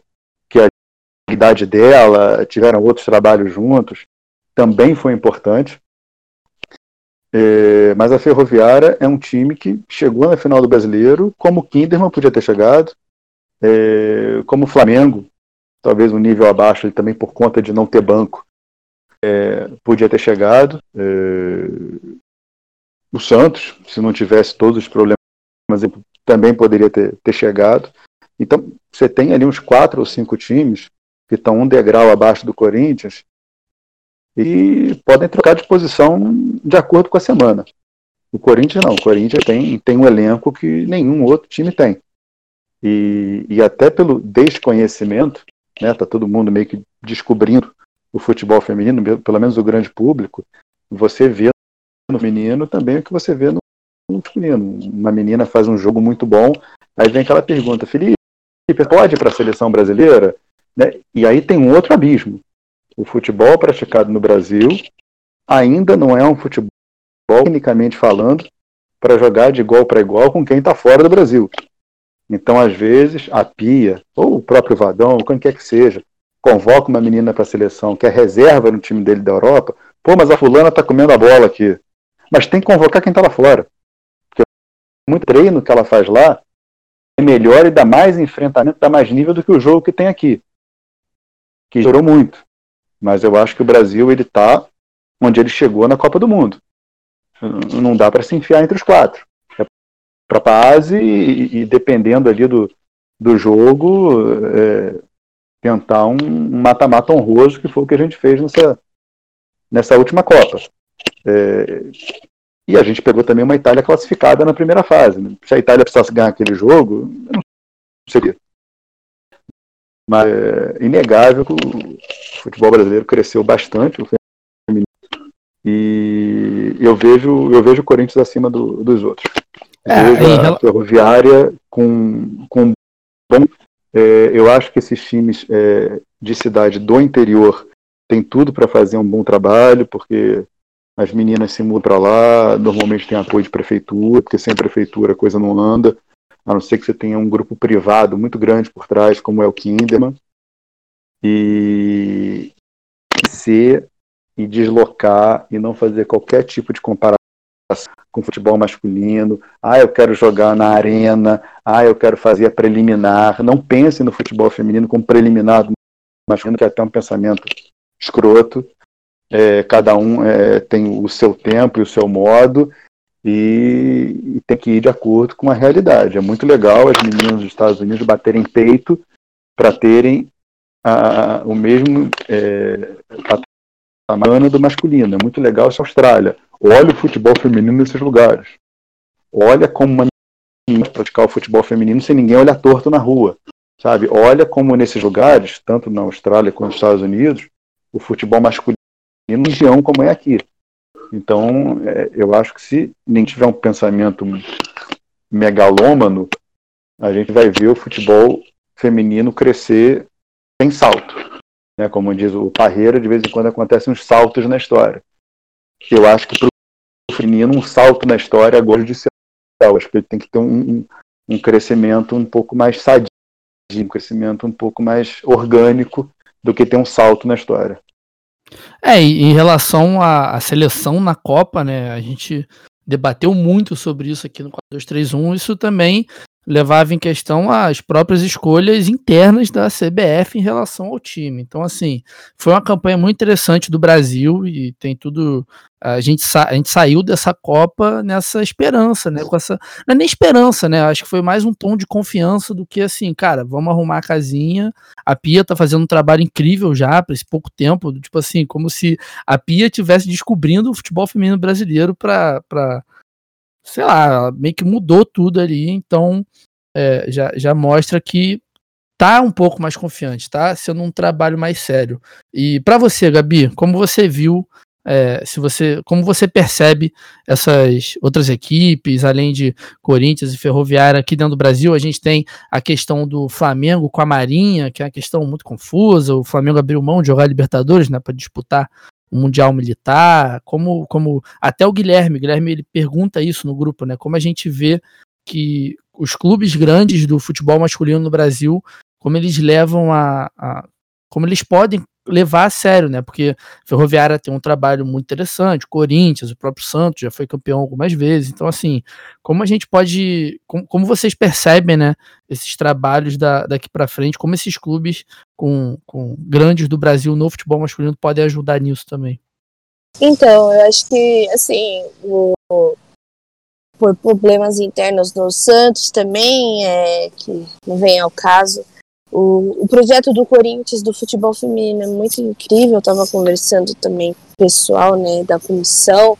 que é a idade dela, tiveram outros trabalhos juntos, também foi importante. É, mas a Ferroviária é um time que chegou na final do Brasileiro, como o Kinderman podia ter chegado, é, como o Flamengo, talvez um nível abaixo, ele também por conta de não ter banco, é, podia ter chegado. O Santos, se não tivesse todos os problemas, também poderia ter, ter chegado. Então, você tem ali uns quatro ou cinco times que estão um degrau abaixo do Corinthians e podem trocar de posição de acordo com a semana. O Corinthians não, o Corinthians tem, tem um elenco que nenhum outro time tem. E, e até pelo desconhecimento, né, tá todo mundo meio que descobrindo o futebol feminino, pelo menos o grande público, você vê no menino também o que você vê no, masculino. Uma menina faz um jogo muito bom, aí vem aquela pergunta, Felipe, pode para a seleção brasileira? Né? E aí tem um outro abismo. O futebol praticado no Brasil ainda não é um futebol, tecnicamente falando, para jogar de igual para igual com quem está fora do Brasil. Então, às vezes, a Pia, ou o próprio Vadão, ou quem quer que seja, convoca uma menina para a seleção que é reserva no time dele da Europa. Pô, mas a fulana está comendo a bola aqui mas tem que convocar quem está lá fora. Porque muito treino que ela faz lá é melhor e dá mais enfrentamento, dá mais nível do que o jogo que tem aqui. Que durou muito. Mas eu acho que o Brasil ele está onde ele chegou na Copa do Mundo. Não dá para se enfiar entre os quatro. É para a base e, e, dependendo ali do, do jogo, é, tentar um mata-mata honroso, que foi o que a gente fez nessa, nessa última Copa. É, e a gente pegou também uma Itália classificada na primeira fase. Né? Se a Itália precisasse ganhar aquele jogo, não seria. Mas é inegável que o futebol brasileiro cresceu bastante, o feminino, e eu vejo, eu vejo o Corinthians acima do, dos outros. É, vejo a Ferroviária com, com bom. É, eu acho que esses times é, de cidade do interior têm tudo para fazer um bom trabalho, porque as meninas se mudam para lá, normalmente tem apoio de prefeitura, porque sem prefeitura a coisa não anda, a não ser que você tenha um grupo privado muito grande por trás, como é o Kinderman, e ser e deslocar e não fazer qualquer tipo de comparação com futebol masculino. Ah, eu quero jogar na arena. Ah, eu quero fazer a preliminar. Não pense no futebol feminino como preliminar masculino, que é até um pensamento escroto. É, cada um é, tem o seu tempo e o seu modo e, e, tem que ir de acordo com a realidade. É muito legal as meninas dos Estados Unidos baterem peito para terem a, o mesmo é, tamanho do masculino. É muito legal essa Austrália. Olha o futebol feminino nesses lugares. Olha como uma menina praticar o futebol feminino sem ninguém olhar torto na rua. Sabe? Olha como nesses lugares, tanto na Austrália quanto nos Estados Unidos, o futebol masculino em região como é aqui. Então, é, eu acho que se nem tiver um pensamento megalômano, a gente vai ver o futebol feminino crescer sem salto. Né? Como diz o Parreira, de vez em quando acontecem uns saltos na história. Eu acho que para o feminino, um salto na história agora de ser. Eu acho que ele tem que ter um, um, um crescimento um pouco mais sadio, um crescimento um pouco mais orgânico do que ter um salto na história. É, em relação à, à, seleção na Copa, né, a gente debateu muito sobre isso aqui no 4231, isso também levava em questão as próprias escolhas internas da CBF em relação ao time. Então, assim, foi uma campanha muito interessante do Brasil e tem tudo. A gente, a gente saiu dessa Copa nessa esperança, né? Com essa. Não é nem esperança, né? Acho que foi mais um tom de confiança do que assim, cara, vamos arrumar a casinha. A Pia tá fazendo um trabalho incrível já para esse pouco tempo. Tipo assim, como se a Pia tivesse descobrindo o futebol feminino brasileiro para sei lá, meio que mudou tudo ali, então é, já, já mostra que tá um pouco mais confiante, tá sendo um trabalho mais sério. E para você, Gabi, como você viu, é, se você, como você percebe essas outras equipes, além de Corinthians e Ferroviária aqui dentro do Brasil, a gente tem a questão do Flamengo com a Marinha, que é uma questão muito confusa. O Flamengo abriu mão de jogar Libertadores, né, para disputar o Mundial Militar, como, como até o Guilherme, Guilherme ele pergunta isso no grupo, né? Como a gente vê que os clubes grandes do futebol masculino no Brasil, como eles levam a, a como eles podem levar a sério, né? Porque Ferroviária tem um trabalho muito interessante, Corinthians, o próprio Santos já foi campeão algumas vezes. Então, assim, como a gente pode. Como, como vocês percebem, né? Esses trabalhos da, daqui para frente, como esses clubes com, com grandes do Brasil no futebol masculino podem ajudar nisso também. Então, eu acho que, assim, o, por problemas internos no Santos também, é, que não vem ao caso, o, o projeto do Corinthians do futebol feminino é muito incrível. Eu estava conversando também com o pessoal né, da comissão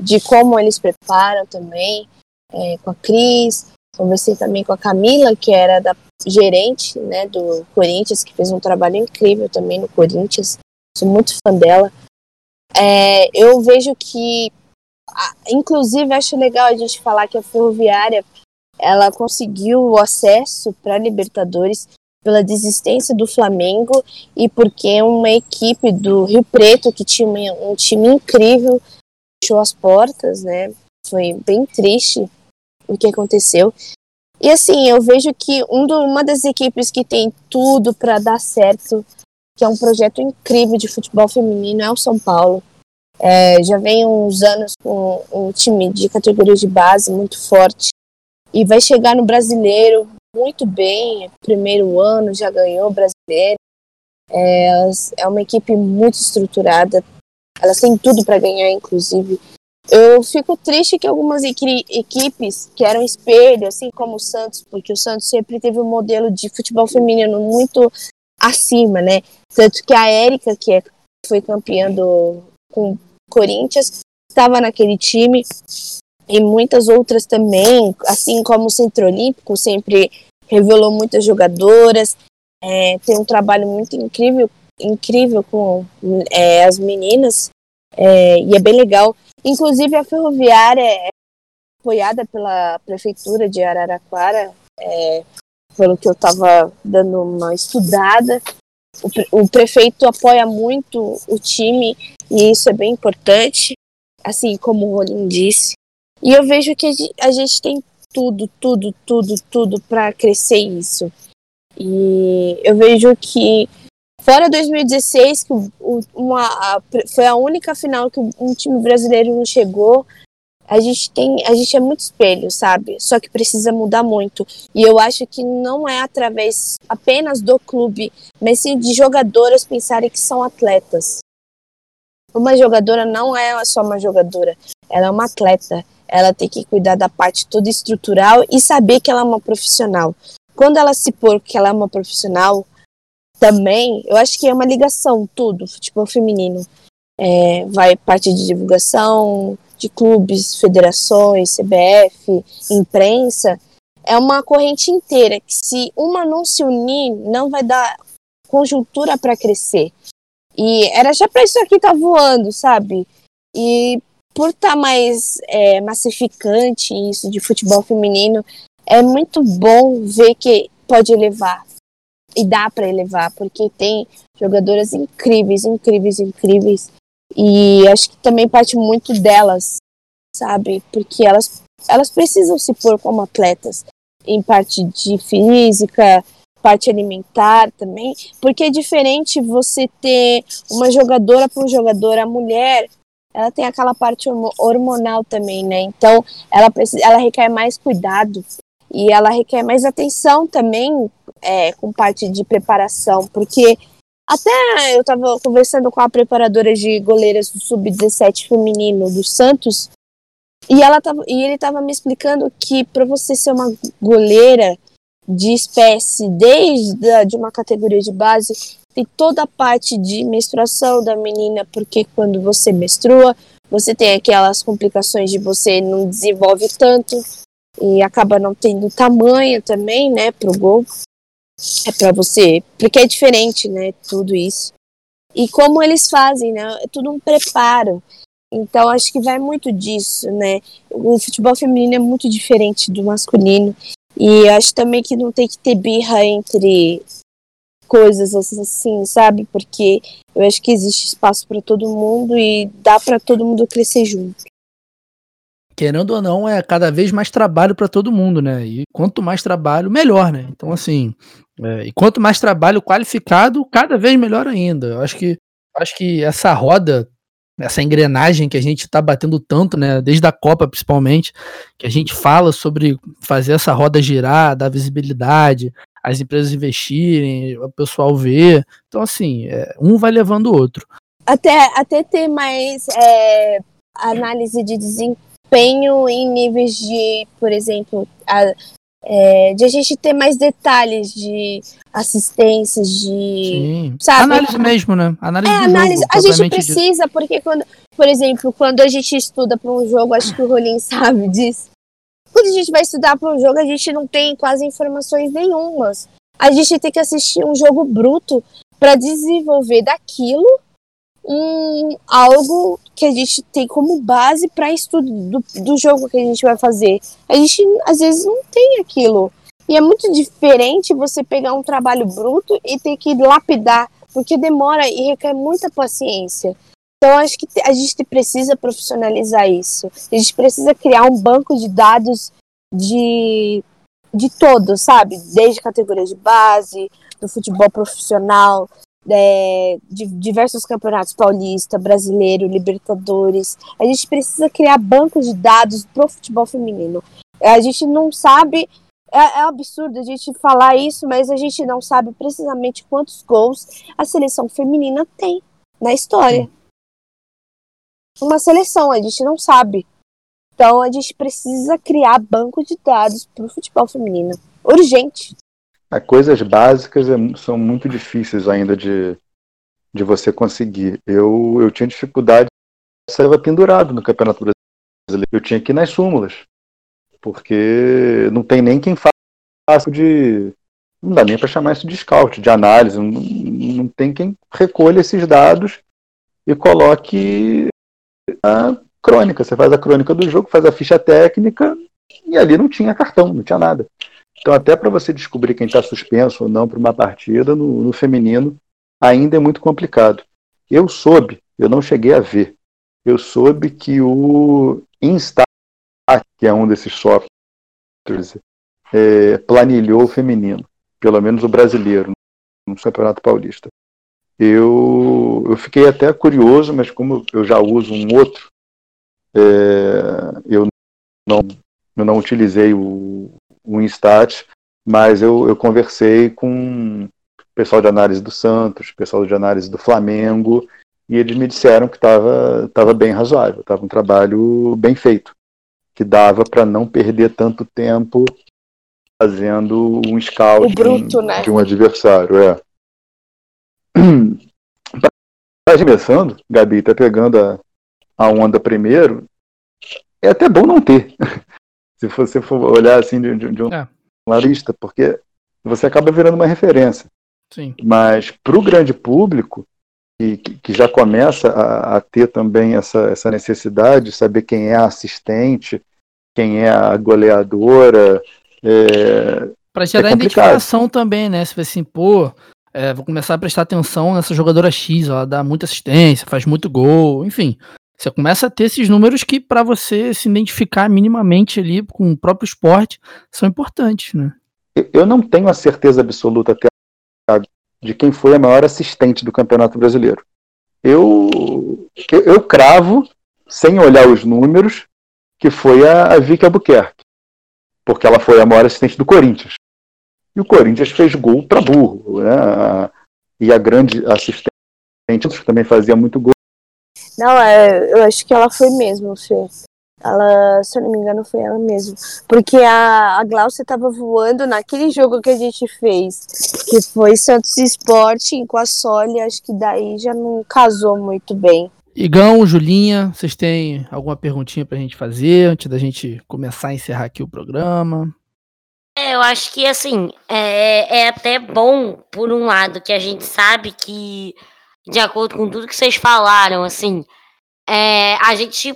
de como eles preparam também, é, com a Cris. Conversei também com a Camila, que era da gerente né, do Corinthians, que fez um trabalho incrível também no Corinthians. Sou muito fã dela. É, eu vejo que, inclusive, acho legal a gente falar que a Ferroviária ela conseguiu o acesso para Libertadores pela desistência do Flamengo e porque uma equipe do Rio Preto, que tinha um time incrível, fechou as portas, né? Foi bem triste o que aconteceu. E assim, eu vejo que um do, uma das equipes que tem tudo para dar certo, que é um projeto incrível de futebol feminino, é o São Paulo. É, já vem uns anos com um time de categoria de base muito forte e vai chegar no brasileiro muito bem, primeiro ano já ganhou brasileiro. É, é uma equipe muito estruturada, elas têm tudo para ganhar, inclusive. Eu fico triste que algumas equipes que eram espelho, assim como o Santos, porque o Santos sempre teve um modelo de futebol feminino muito acima, né? Tanto que a Érica, que é, foi campeã do, com Corinthians, estava naquele time e muitas outras também, assim como o Centro Olímpico sempre revelou muitas jogadoras, é, tem um trabalho muito incrível, incrível com é, as meninas é, e é bem legal. Inclusive a Ferroviária é apoiada pela prefeitura de Araraquara, é, pelo que eu estava dando uma estudada. O, o prefeito apoia muito o time e isso é bem importante, assim como o Rolim disse. E eu vejo que a gente tem tudo, tudo, tudo, tudo para crescer isso. E eu vejo que fora 2016, que uma, a, foi a única final que um time brasileiro não chegou, a gente tem, a gente é muito espelho, sabe? Só que precisa mudar muito. E eu acho que não é através apenas do clube, mas sim de jogadoras pensarem que são atletas. Uma jogadora não é só uma jogadora, ela é uma atleta ela tem que cuidar da parte toda estrutural e saber que ela é uma profissional. Quando ela se pôr que ela é uma profissional, também, eu acho que é uma ligação, tudo, futebol feminino. É, vai parte de divulgação, de clubes, federações, CBF, imprensa, é uma corrente inteira que se uma não se unir, não vai dar conjuntura para crescer. E era já para isso aqui tá voando, sabe? E por estar tá mais é, massificante isso de futebol feminino, é muito bom ver que pode elevar. E dá para elevar, porque tem jogadoras incríveis, incríveis, incríveis. E acho que também parte muito delas, sabe? Porque elas, elas precisam se pôr como atletas em parte de física, parte alimentar também, porque é diferente você ter uma jogadora para um jogador, a mulher, ela tem aquela parte hormonal também, né? Então, ela precisa, ela requer mais cuidado e ela requer mais atenção também é, com parte de preparação, porque até eu estava conversando com a preparadora de goleiras do sub-17 feminino do Santos e ela tava, e ele estava me explicando que para você ser uma goleira de espécie desde a, de uma categoria de base tem toda a parte de menstruação da menina, porque quando você menstrua, você tem aquelas complicações de você não desenvolve tanto e acaba não tendo tamanho também, né, pro gol. É para você, porque é diferente, né, tudo isso. E como eles fazem, né, é tudo um preparo. Então acho que vai muito disso, né? O futebol feminino é muito diferente do masculino e acho também que não tem que ter birra entre coisas assim, sabe? Porque eu acho que existe espaço para todo mundo e dá para todo mundo crescer junto. Querendo ou não, é cada vez mais trabalho para todo mundo, né? E quanto mais trabalho, melhor, né? Então, assim, é, e quanto mais trabalho qualificado, cada vez melhor ainda. Eu acho que, acho que essa roda essa engrenagem que a gente está batendo tanto, né, desde a Copa principalmente, que a gente fala sobre fazer essa roda girar, dar visibilidade, as empresas investirem, o pessoal ver. Então, assim, é, um vai levando o outro. Até, até ter mais é, análise de desempenho em níveis de, por exemplo, a, é, de a gente ter mais detalhes de assistências, de. Sim. Sabe? Análise mesmo, né? Análise é, análise. Jogo, a gente precisa, porque quando, por exemplo, quando a gente estuda para um jogo, acho que o Rolim sabe disso. Quando a gente vai estudar para um jogo, a gente não tem quase informações nenhumas. A gente tem que assistir um jogo bruto para desenvolver daquilo um, algo que a gente tem como base para estudo do, do jogo que a gente vai fazer. A gente às vezes não tem aquilo. E é muito diferente você pegar um trabalho bruto e ter que lapidar, porque demora e requer muita paciência. Então, acho que a gente precisa profissionalizar isso. A gente precisa criar um banco de dados de, de todos, sabe? Desde categoria de base, do futebol profissional, é, de diversos campeonatos paulista, brasileiro, Libertadores. A gente precisa criar bancos de dados pro futebol feminino. A gente não sabe, é, é absurdo a gente falar isso, mas a gente não sabe precisamente quantos gols a seleção feminina tem na história. Uma seleção, a gente não sabe. Então a gente precisa criar banco de dados pro futebol feminino. Urgente. É, coisas básicas é são muito difíceis ainda de, de você conseguir. Eu, eu tinha dificuldade, eu estava pendurado no Campeonato Brasileiro. Eu tinha que ir nas súmulas, porque não tem nem quem faça de. Não dá nem para chamar isso de scout, de análise. Não, não tem quem recolha esses dados e coloque a crônica. Você faz a crônica do jogo, faz a ficha técnica e ali não tinha cartão, não tinha nada. Então, até para você descobrir quem está suspenso ou não para uma partida, no, no, feminino, ainda é muito complicado. Eu soube, eu não cheguei a ver, eu soube que o Instat, que é um desses softwares, é, planilhou o feminino, pelo menos o brasileiro, no Campeonato Paulista. Eu, eu fiquei até curioso, mas como eu já uso um outro, é, eu, não, eu não utilizei o, o Instat, mas eu, eu conversei com o pessoal de análise do Santos, pessoal de análise do Flamengo, e eles me disseram que estava tava bem razoável, estava um trabalho bem feito, que dava para não perder tanto tempo fazendo um scout né? de um adversário. É. Tá começando, Gabi, tá pegando a, a onda primeiro, é até bom não ter. se você for olhar assim de, de, de um é. lista, porque você acaba virando uma referência. Sim. Mas para o grande público, que, que já começa a, a, ter também essa, essa necessidade, saber quem é a assistente, quem é a goleadora. É, Para gerar é identificação também, né? Se vai assim, pô, é, vou começar a prestar atenção nessa jogadora X, ela dá muita assistência, faz muito gol, enfim. Você começa a ter esses números que, para você se identificar minimamente ali com o próprio esporte, são importantes, né? Eu não tenho a certeza absoluta até de quem foi a maior assistente do Campeonato Brasileiro. Eu, eu, cravo, sem olhar os números, que foi a, a Vicky Albuquerque, porque ela foi a maior assistente do Corinthians. E o Corinthians fez gol para burro. Né? E a grande assistente que também fazia muito gol. Não, é, eu acho que ela foi mesmo, Fê. Ela, se eu não me engano, foi ela mesmo. Porque a, a Glaucia estava voando naquele jogo que a gente fez, que foi Santos Esporte com a Soli, acho que daí já não casou muito bem. Igão, Julinha, vocês têm alguma perguntinha pra gente fazer antes da gente começar a encerrar aqui o programa? É, eu acho que assim, é, é até bom, por um lado, que a gente sabe que, de acordo com tudo que vocês falaram, assim, é, a gente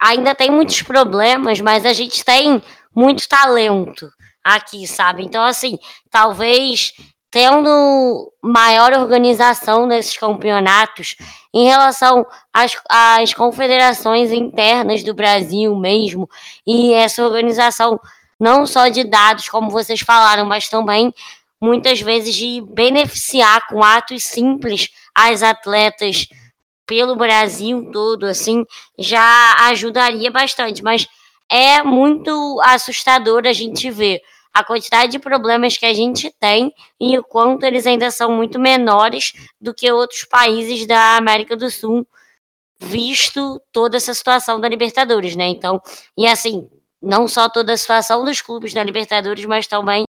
ainda tem muitos problemas, mas a gente tem muito talento aqui, sabe? Então, assim, talvez tendo maior organização nesses campeonatos em relação às, às confederações internas do Brasil mesmo, e essa organização não só de dados, como vocês falaram, mas também muitas vezes de beneficiar com atos simples as atletas pelo Brasil todo, assim, já ajudaria bastante. Mas é muito assustador a gente ver a quantidade de problemas que a gente tem e o quanto eles ainda são muito menores do que outros países da América do Sul, visto toda essa situação da Libertadores, né? Então, e assim, não só toda a situação dos clubes da Libertadores, mas também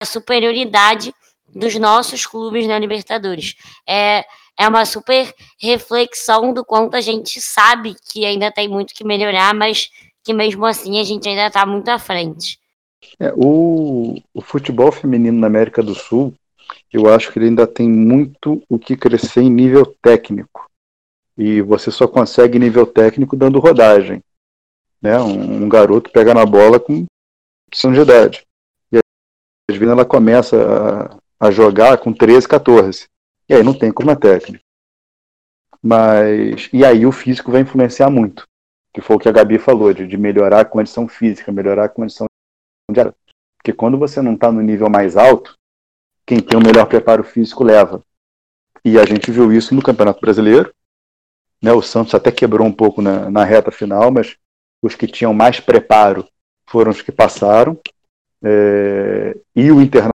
a superioridade dos nossos clubes na Libertadores. É, é uma super reflexão do quanto a gente sabe que ainda tem muito que melhorar, mas que mesmo assim a gente ainda está muito à frente. É, o, o futebol feminino na América do Sul, eu acho que ele ainda tem muito o que crescer em nível técnico. E você só consegue nível técnico dando rodagem. Né? Um, garoto pega na bola com questão de idade. E às vezes ela começa a, a jogar com 13, 14. E aí não tem como é técnico. Mas. E aí o físico vai influenciar muito. Que foi o que a Gabi falou, de, de melhorar a condição física, melhorar a condição de. Porque quando você não está no nível mais alto, quem tem o melhor preparo físico leva. E a gente viu isso no Campeonato Brasileiro. Né, o Santos até quebrou um pouco na, na reta final, mas os que tinham mais preparo foram os que passaram. É, e o Internacional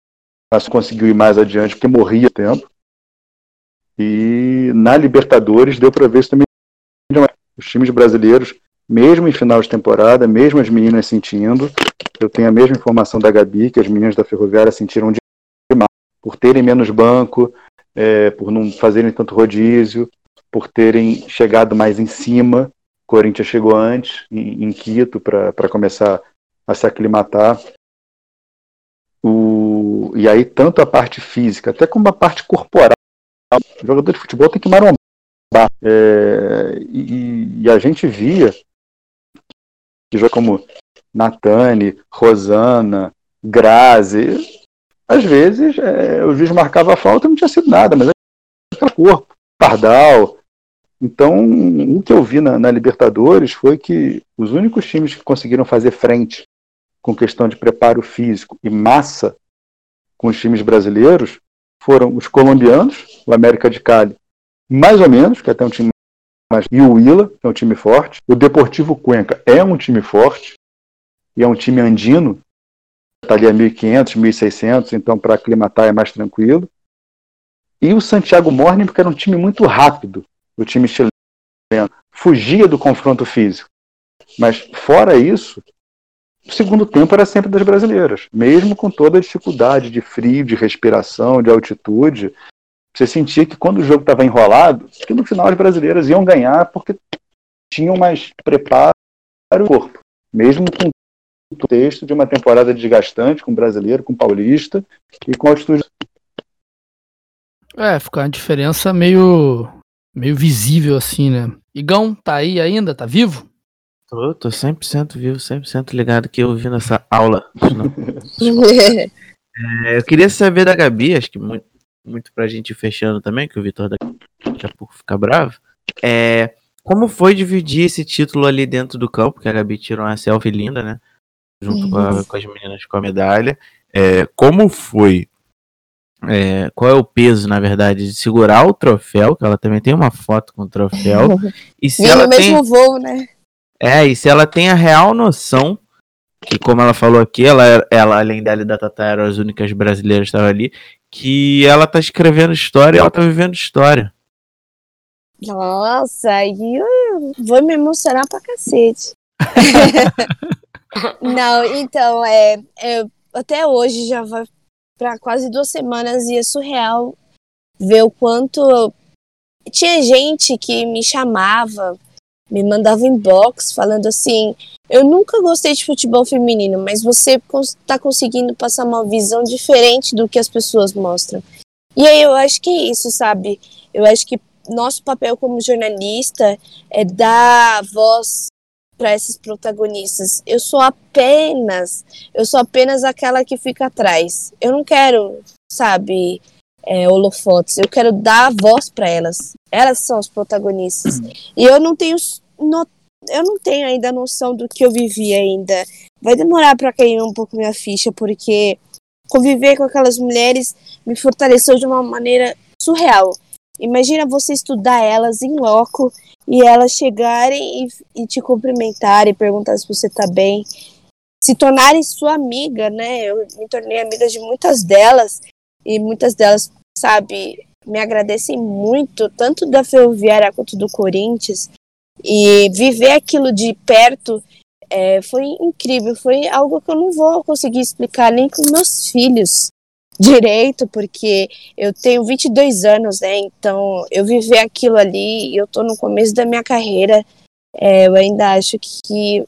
conseguiu ir mais adiante porque morria tempo. E na Libertadores deu para ver isso também. Os times brasileiros, mesmo em final de temporada, mesmo as meninas sentindo, eu tenho a mesma informação da Gabi, que as meninas da Ferroviária sentiram demais, por terem menos banco, é, por não fazerem tanto rodízio, por terem chegado mais em cima. Corinthians chegou antes, em, em Quito, para começar a se aclimatar. O, e aí, tanto a parte física, até como a parte corporal o jogador de futebol tem que marombar. É, e, e, a gente via que joga como Natane, Rosana, Grazi, às vezes é, o juiz marcava a falta e não tinha sido nada, mas era corpo, Pardal. Então, o que eu vi na, na Libertadores foi que os únicos times que conseguiram fazer frente com questão de preparo físico e massa com os times brasileiros foram os colombianos, o América de Cali, mais ou menos, que é até um time mais, e o Willa, que é um time forte. O Deportivo Cuenca é um time forte e é um time andino, está ali a 1.500, 1.600, então para aclimatar é mais tranquilo. E o Santiago Morning, porque era um time muito rápido, o time chileno, fugia do confronto físico. Mas fora isso, o segundo tempo era sempre das brasileiras, mesmo com toda a dificuldade de frio, de respiração, de altitude. Você sentia que quando o jogo estava enrolado, que no final as brasileiras iam ganhar porque tinham mais preparo o corpo, mesmo com o texto de uma temporada desgastante com brasileiro, com paulista e com altitude. É, fica uma diferença meio meio visível assim, né? Igão, tá aí ainda? Tá vivo? Tô, tô 100% vivo, 100% ligado que eu ouvindo essa aula. é, eu queria saber da Gabi, acho que muito, muito pra gente ir fechando também, que o Vitor daqui a pouco fica bravo. É, como foi dividir esse título ali dentro do campo, que a Gabi tirou uma selfie linda, né? Junto com, a, com, as meninas com a medalha. É, como foi? É, qual é o peso, na verdade, de segurar o troféu, que ela também tem uma foto com o troféu. e se ela no tem... mesmo voo, né? É, e se ela tem a real noção, que como ela falou aqui, ela, ela além dela e da Tata, eram as únicas brasileiras que estavam ali, que ela tá escrevendo história e ela tá vivendo história. Nossa, aí eu vou me emocionar pra cacete. Não, então, é, é, até hoje já vai para quase duas semanas e é surreal ver o quanto tinha gente que me chamava, me mandava inbox falando assim: eu nunca gostei de futebol feminino, mas você está conseguindo passar uma visão diferente do que as pessoas mostram. E aí eu acho que é isso, sabe? Eu acho que nosso papel como jornalista é dar voz para esses protagonistas. Eu sou apenas, eu sou apenas aquela que fica atrás. Eu não quero, sabe, é, holofotes. Eu quero dar voz para elas. Elas são os protagonistas. Uhum. E eu não tenho, no, eu não tenho ainda noção do que eu vivi ainda. Vai demorar para cair um pouco minha ficha, porque conviver com aquelas mulheres me fortaleceu de uma maneira surreal. Imagina você estudar elas em loco e elas chegarem e, e te cumprimentarem, perguntar se você tá bem, se tornarem sua amiga, né? Eu me tornei amiga de muitas delas e muitas delas, sabe, me agradecem muito, tanto da Ferroviária quanto do Corinthians. E viver aquilo de perto é, foi incrível, foi algo que eu não vou conseguir explicar nem com meus filhos direito, porque eu tenho 22 anos, né? Então, eu viver aquilo ali, eu tô no começo da minha carreira, é, eu ainda acho que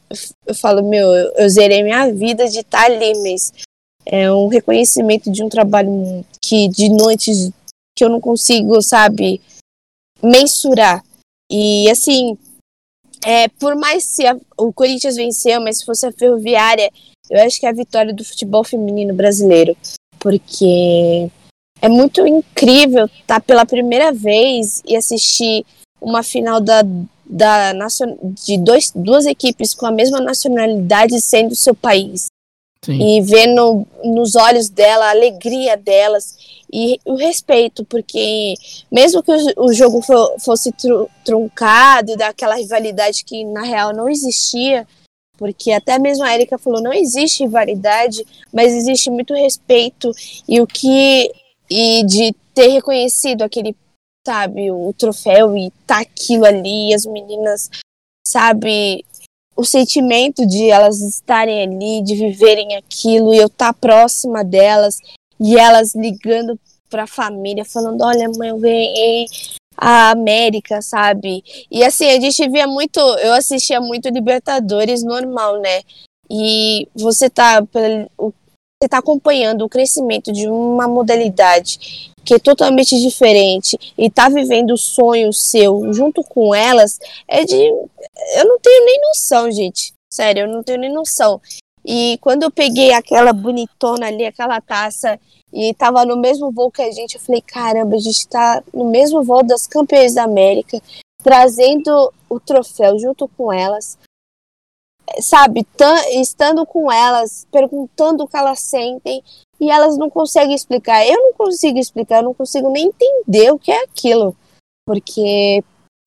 eu falo, meu, eu, eu zerei minha vida de estar tá ali, mas é um reconhecimento de um trabalho que de noites que eu não consigo, sabe, mensurar. E assim, é, por mais se a, o Corinthians venceu, mas se fosse a Ferroviária, eu acho que é a vitória do futebol feminino brasileiro porque é muito incrível estar tá pela primeira vez e assistir uma final da, da de dois, duas equipes com a mesma nacionalidade sendo seu país. Sim. E ver no, nos olhos dela a alegria delas e o respeito, porque mesmo que o, o jogo for, fosse tru, truncado e daquela rivalidade que na real não existia, porque até mesmo a Erika falou, não existe rivalidade, mas existe muito respeito. E o que e de ter reconhecido aquele, sabe, o troféu e tá aquilo ali, as meninas, sabe, o sentimento de elas estarem ali, de viverem aquilo e eu estar tá próxima delas e elas ligando para a família falando, olha mãe, eu ganhei a América, sabe? E assim, a gente via muito, eu assistia muito Libertadores normal, né? E você tá, você tá acompanhando o crescimento de uma modalidade que é totalmente diferente e tá vivendo o sonho seu junto com elas, é de. Eu não tenho nem noção, gente. Sério, eu não tenho nem noção. E quando eu peguei aquela bonitona ali, aquela taça e tava no mesmo voo que a gente. Eu falei, caramba, a gente tá no mesmo voo das campeãs da América, trazendo o troféu junto com elas, sabe, estando com elas, perguntando o que elas sentem, e elas não conseguem explicar. Eu não consigo explicar, eu não consigo nem entender o que é aquilo, porque.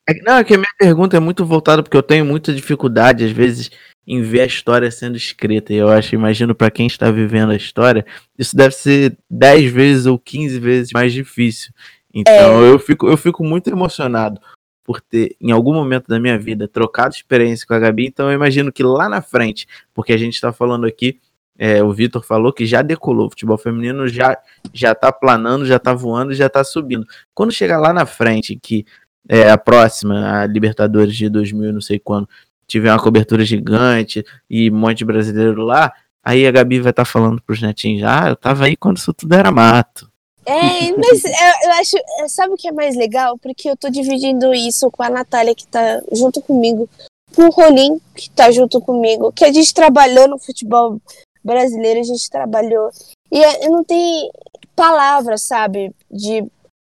É não, é que a minha pergunta é muito voltada porque eu tenho muita dificuldade, às vezes, em ver a história sendo escrita. E eu acho, imagino, para quem está vivendo a história, isso deve ser 10 vezes ou 15 vezes mais difícil. Então é. eu, fico, eu fico muito emocionado por ter, em algum momento da minha vida, trocado experiência com a Gabi. Então eu imagino que lá na frente, porque a gente está falando aqui, é, o Vitor falou que já decolou, o futebol feminino já já tá planando, já tá voando, já tá subindo. Quando chegar lá na frente, que é a próxima, a Libertadores de 2000, não sei quando, tiver uma cobertura gigante e um monte de brasileiro lá, aí a Gabi vai estar tá falando pros netinhos, ah, eu tava aí quando isso tudo era mato. É, mas eu, eu, acho. Sabe o que é mais legal? Porque eu tô dividindo isso com a Natália, que tá junto comigo, com o Rolim, que tá junto comigo, que a gente trabalhou no futebol brasileiro, a gente trabalhou. E é, não tem palavras, sabe? De,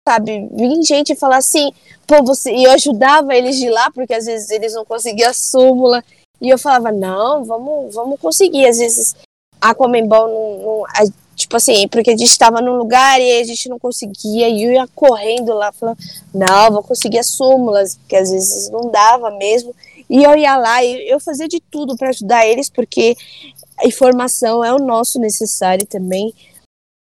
sabe, vir gente falar assim, pô, você. E eu ajudava eles de lá, porque às vezes eles não conseguiam a súmula. E eu falava, não, vamos, vamos conseguir. Às vezes a Comembol não, não a, Tipo assim, porque a gente estava num lugar e a gente não conseguia, e eu ia correndo lá, falando, não, vou conseguir as súmulas, porque às vezes não dava mesmo. E eu ia lá e eu fazia de tudo para ajudar eles, porque a informação é o nosso necessário também.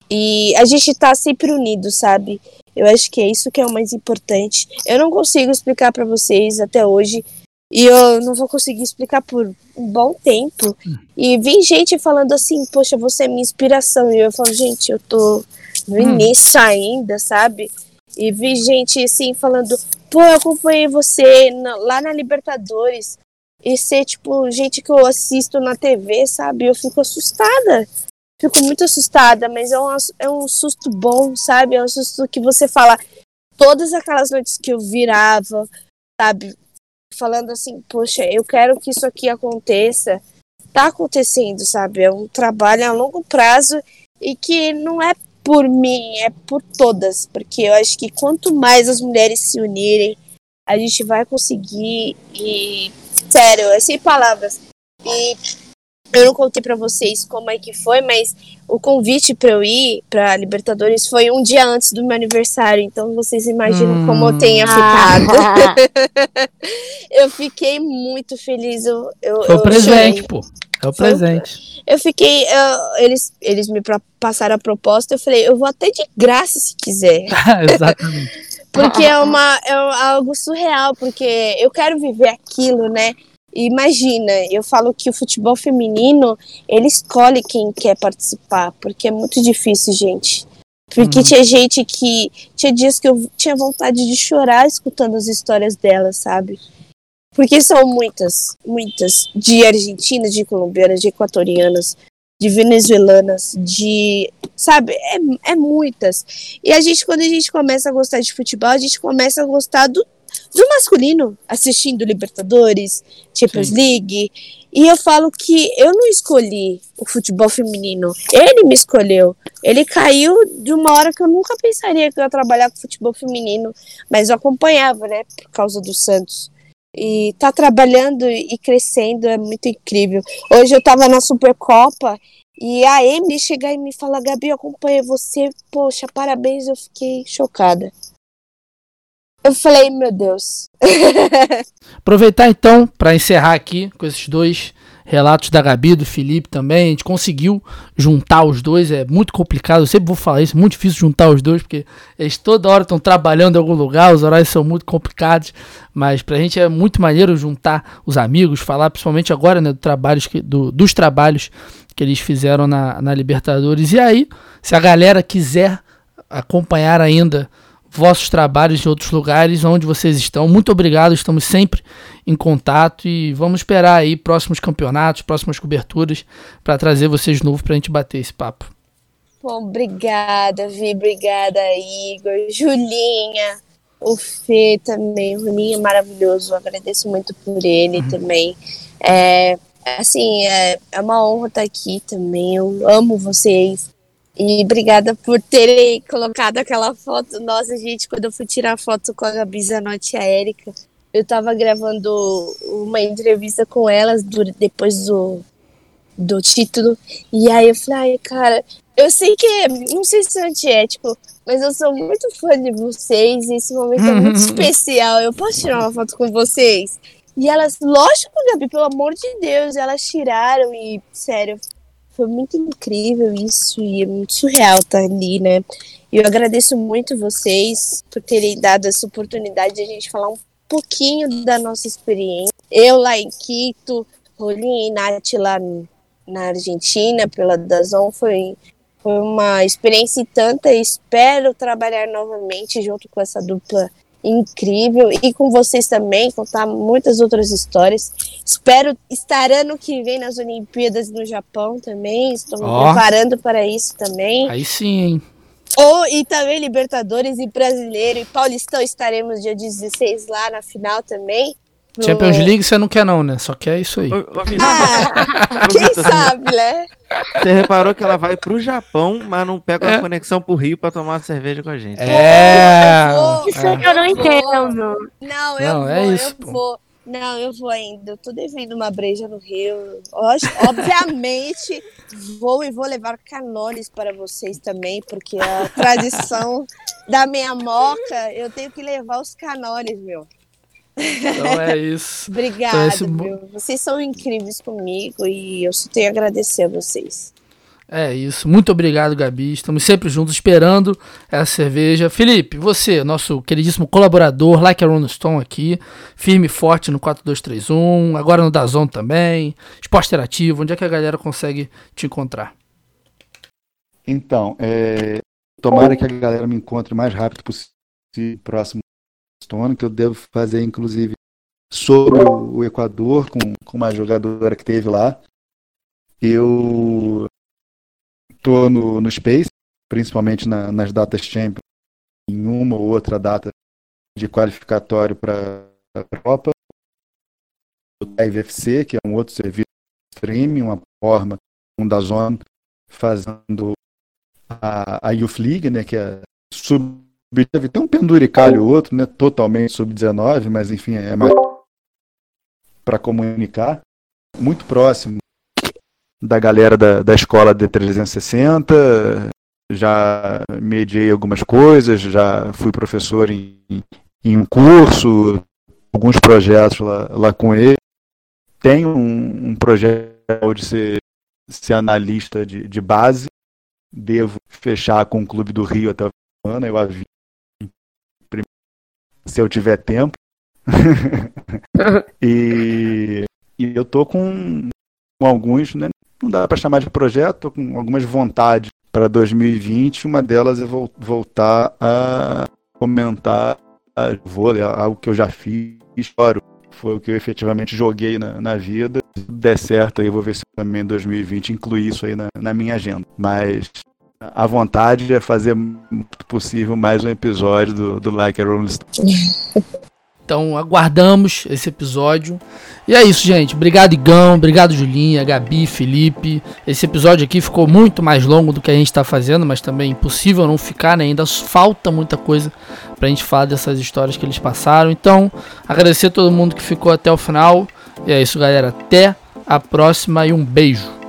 E a gente tá sempre unido, sabe? Eu acho que é isso que é o mais importante. Eu não consigo explicar para vocês até hoje e eu não vou conseguir explicar por um bom tempo. E vem gente falando assim, poxa, você é minha inspiração. E eu falo, gente, eu tô no hum. início ainda, sabe? E vi gente assim falando, pô, eu acompanhei você lá na Libertadores. E ser, tipo, gente que eu assisto na TV, sabe? Eu fico assustada. Fico muito assustada, mas é um, é um susto bom, sabe? É um susto que você fala. Todas aquelas noites que eu virava, sabe? falando assim, poxa, eu quero que isso aqui aconteça. Tá acontecendo, sabe? É um trabalho a longo prazo e que não é por mim, é por todas, porque eu acho que quanto mais as mulheres se unirem, a gente vai conseguir e sério, é sem palavras. E eu não contei para vocês como é que foi, mas o convite para eu ir para Libertadores foi um dia antes do meu aniversário, então vocês imaginam hum. como eu tenha ficado. Ah. eu fiquei muito feliz. Eu, eu, foi o presente, chorei. pô. É o presente. Eu fiquei. Eu, eles, eles me passaram a proposta, eu falei, eu vou até de graça se quiser. Exatamente. porque é, uma, é algo surreal, porque eu quero viver aquilo, né? Imagina, eu falo que o futebol feminino, ele escolhe quem quer participar, porque é muito difícil, gente. Porque uhum. tinha gente que. Tinha dias que eu tinha vontade de chorar escutando as histórias delas, sabe? Porque são muitas, muitas. De argentinas, de colombianas, de equatorianas, de venezuelanas, de. Sabe? É, é muitas. E a gente, quando a gente começa a gostar de futebol, a gente começa a gostar do do masculino, assistindo Libertadores, Champions Sim. League. E eu falo que eu não escolhi o futebol feminino. Ele me escolheu. Ele caiu de uma hora que eu nunca pensaria que eu ia trabalhar com futebol feminino. Mas eu acompanhava, né? Por causa do Santos. E tá trabalhando e crescendo é muito incrível. Hoje eu tava na Supercopa e a Emily chegar e me falar, Gabi, eu acompanhei você, poxa, parabéns, eu fiquei chocada. Eu falei, meu Deus. Aproveitar então para encerrar aqui com esses dois relatos da Gabi, do Felipe também. A gente conseguiu juntar os dois, é muito complicado. Eu sempre vou falar isso, é muito difícil juntar os dois, porque eles toda hora estão trabalhando em algum lugar, os horários são muito complicados. Mas pra gente é muito maneiro juntar os amigos, falar principalmente agora né, do trabalhos que, do, dos trabalhos que eles fizeram na, na Libertadores. E aí, se a galera quiser acompanhar ainda vossos trabalhos em outros lugares onde vocês estão. Muito obrigado, estamos sempre em contato e vamos esperar aí próximos campeonatos, próximas coberturas para trazer vocês de novo para a gente bater esse papo. Bom, obrigada, Vi, obrigada, Igor, Julinha, o Fê também, o Julinha é maravilhoso, agradeço muito por ele uhum. também. É, assim, é, é uma honra estar aqui também, eu amo vocês, e obrigada por terem colocado aquela foto. Nossa, gente, quando eu fui tirar foto com a Gabi Zanotti e a Erika, eu tava gravando uma entrevista com elas depois do, do título. E aí eu falei, ai, cara, eu sei que é, não sei se é antiético, mas eu sou muito fã de vocês e esse momento é muito especial. Eu posso tirar uma foto com vocês? E elas, lógico, Gabi, pelo amor de Deus, elas tiraram e, sério, foi muito incrível isso e é muito surreal estar ali, né? E eu agradeço muito vocês por terem dado essa oportunidade de a gente falar um pouquinho da nossa experiência. Eu lá em Quito, Rolinha e Nath lá na Argentina, pela Dazon, foi, foi uma experiência e tanta. Espero trabalhar novamente junto com essa dupla incrível e com vocês também, contar muitas outras histórias. Espero estar ano que vem nas Olimpíadas no Japão também. Estou me oh. preparando para isso também. Aí sim, hein? Ou, e também Libertadores e Brasileiro e Paulistão estaremos dia 16 lá na final também. Champions League você não quer não, né? Só quer isso aí. Ah, quem sabe, né? Você reparou que ela vai pro Japão, mas não pega é. a conexão pro Rio pra tomar uma cerveja com a gente. É. Isso é que eu não entendo. Não, eu não, vou, é isso, eu pô. vou. Não, eu vou ainda. Eu tô devendo uma breja no Rio. Obviamente, vou e vou levar canones para vocês também, porque a tradição da minha moca, eu tenho que levar os canones, meu. Então é isso. Obrigada, então, esse... Vocês são incríveis comigo e eu só tenho a agradecer a vocês. É isso. Muito obrigado, Gabi. Estamos sempre juntos esperando essa cerveja. Felipe, você, nosso queridíssimo colaborador, like a Rolling Stone aqui, firme e forte no 4231, agora no Dazon também, esporte interativo, onde é que a galera consegue te encontrar? Então, é, tomara que a galera me encontre o mais rápido possível próximo Stone, que eu devo fazer, inclusive, sobre o Equador, com, com uma jogadora que teve lá. Eu estou no, no Space, principalmente na, nas datas Champions, em uma ou outra data de qualificatório para a Copa. O IVFC, que é um outro serviço de streaming, uma forma, um da zona, fazendo a, a Youth League, né, que é sub Deve ter um penduricalho outro, né? Totalmente sub-19, mas enfim, é mais para comunicar. Muito próximo da galera da, da escola D360, já mediei algumas coisas, já fui professor em, em um curso, alguns projetos lá, lá com ele. Tenho um, um projeto de ser, ser analista de, de base, devo fechar com o Clube do Rio até o ano, eu aviso se eu tiver tempo. e, e, eu tô com, com alguns, né, não dá para chamar de projeto, tô com algumas vontades para 2020. Uma delas é voltar a comentar a vôlei, algo que eu já fiz, choro. Foi o que eu efetivamente joguei na, na vida. Se der certo, aí eu vou ver se também em 2020 incluir isso aí na, na minha agenda. Mas a vontade é fazer possível mais um episódio do, do Like a Rolling Stone. Então aguardamos esse episódio. E é isso, gente. Obrigado, Igão. Obrigado, Julinha, Gabi, Felipe. Esse episódio aqui ficou muito mais longo do que a gente está fazendo, mas também impossível não ficar, né? Ainda falta muita coisa pra gente falar dessas histórias que eles passaram. Então, agradecer a todo mundo que ficou até o final. E é isso, galera. Até a próxima e um beijo.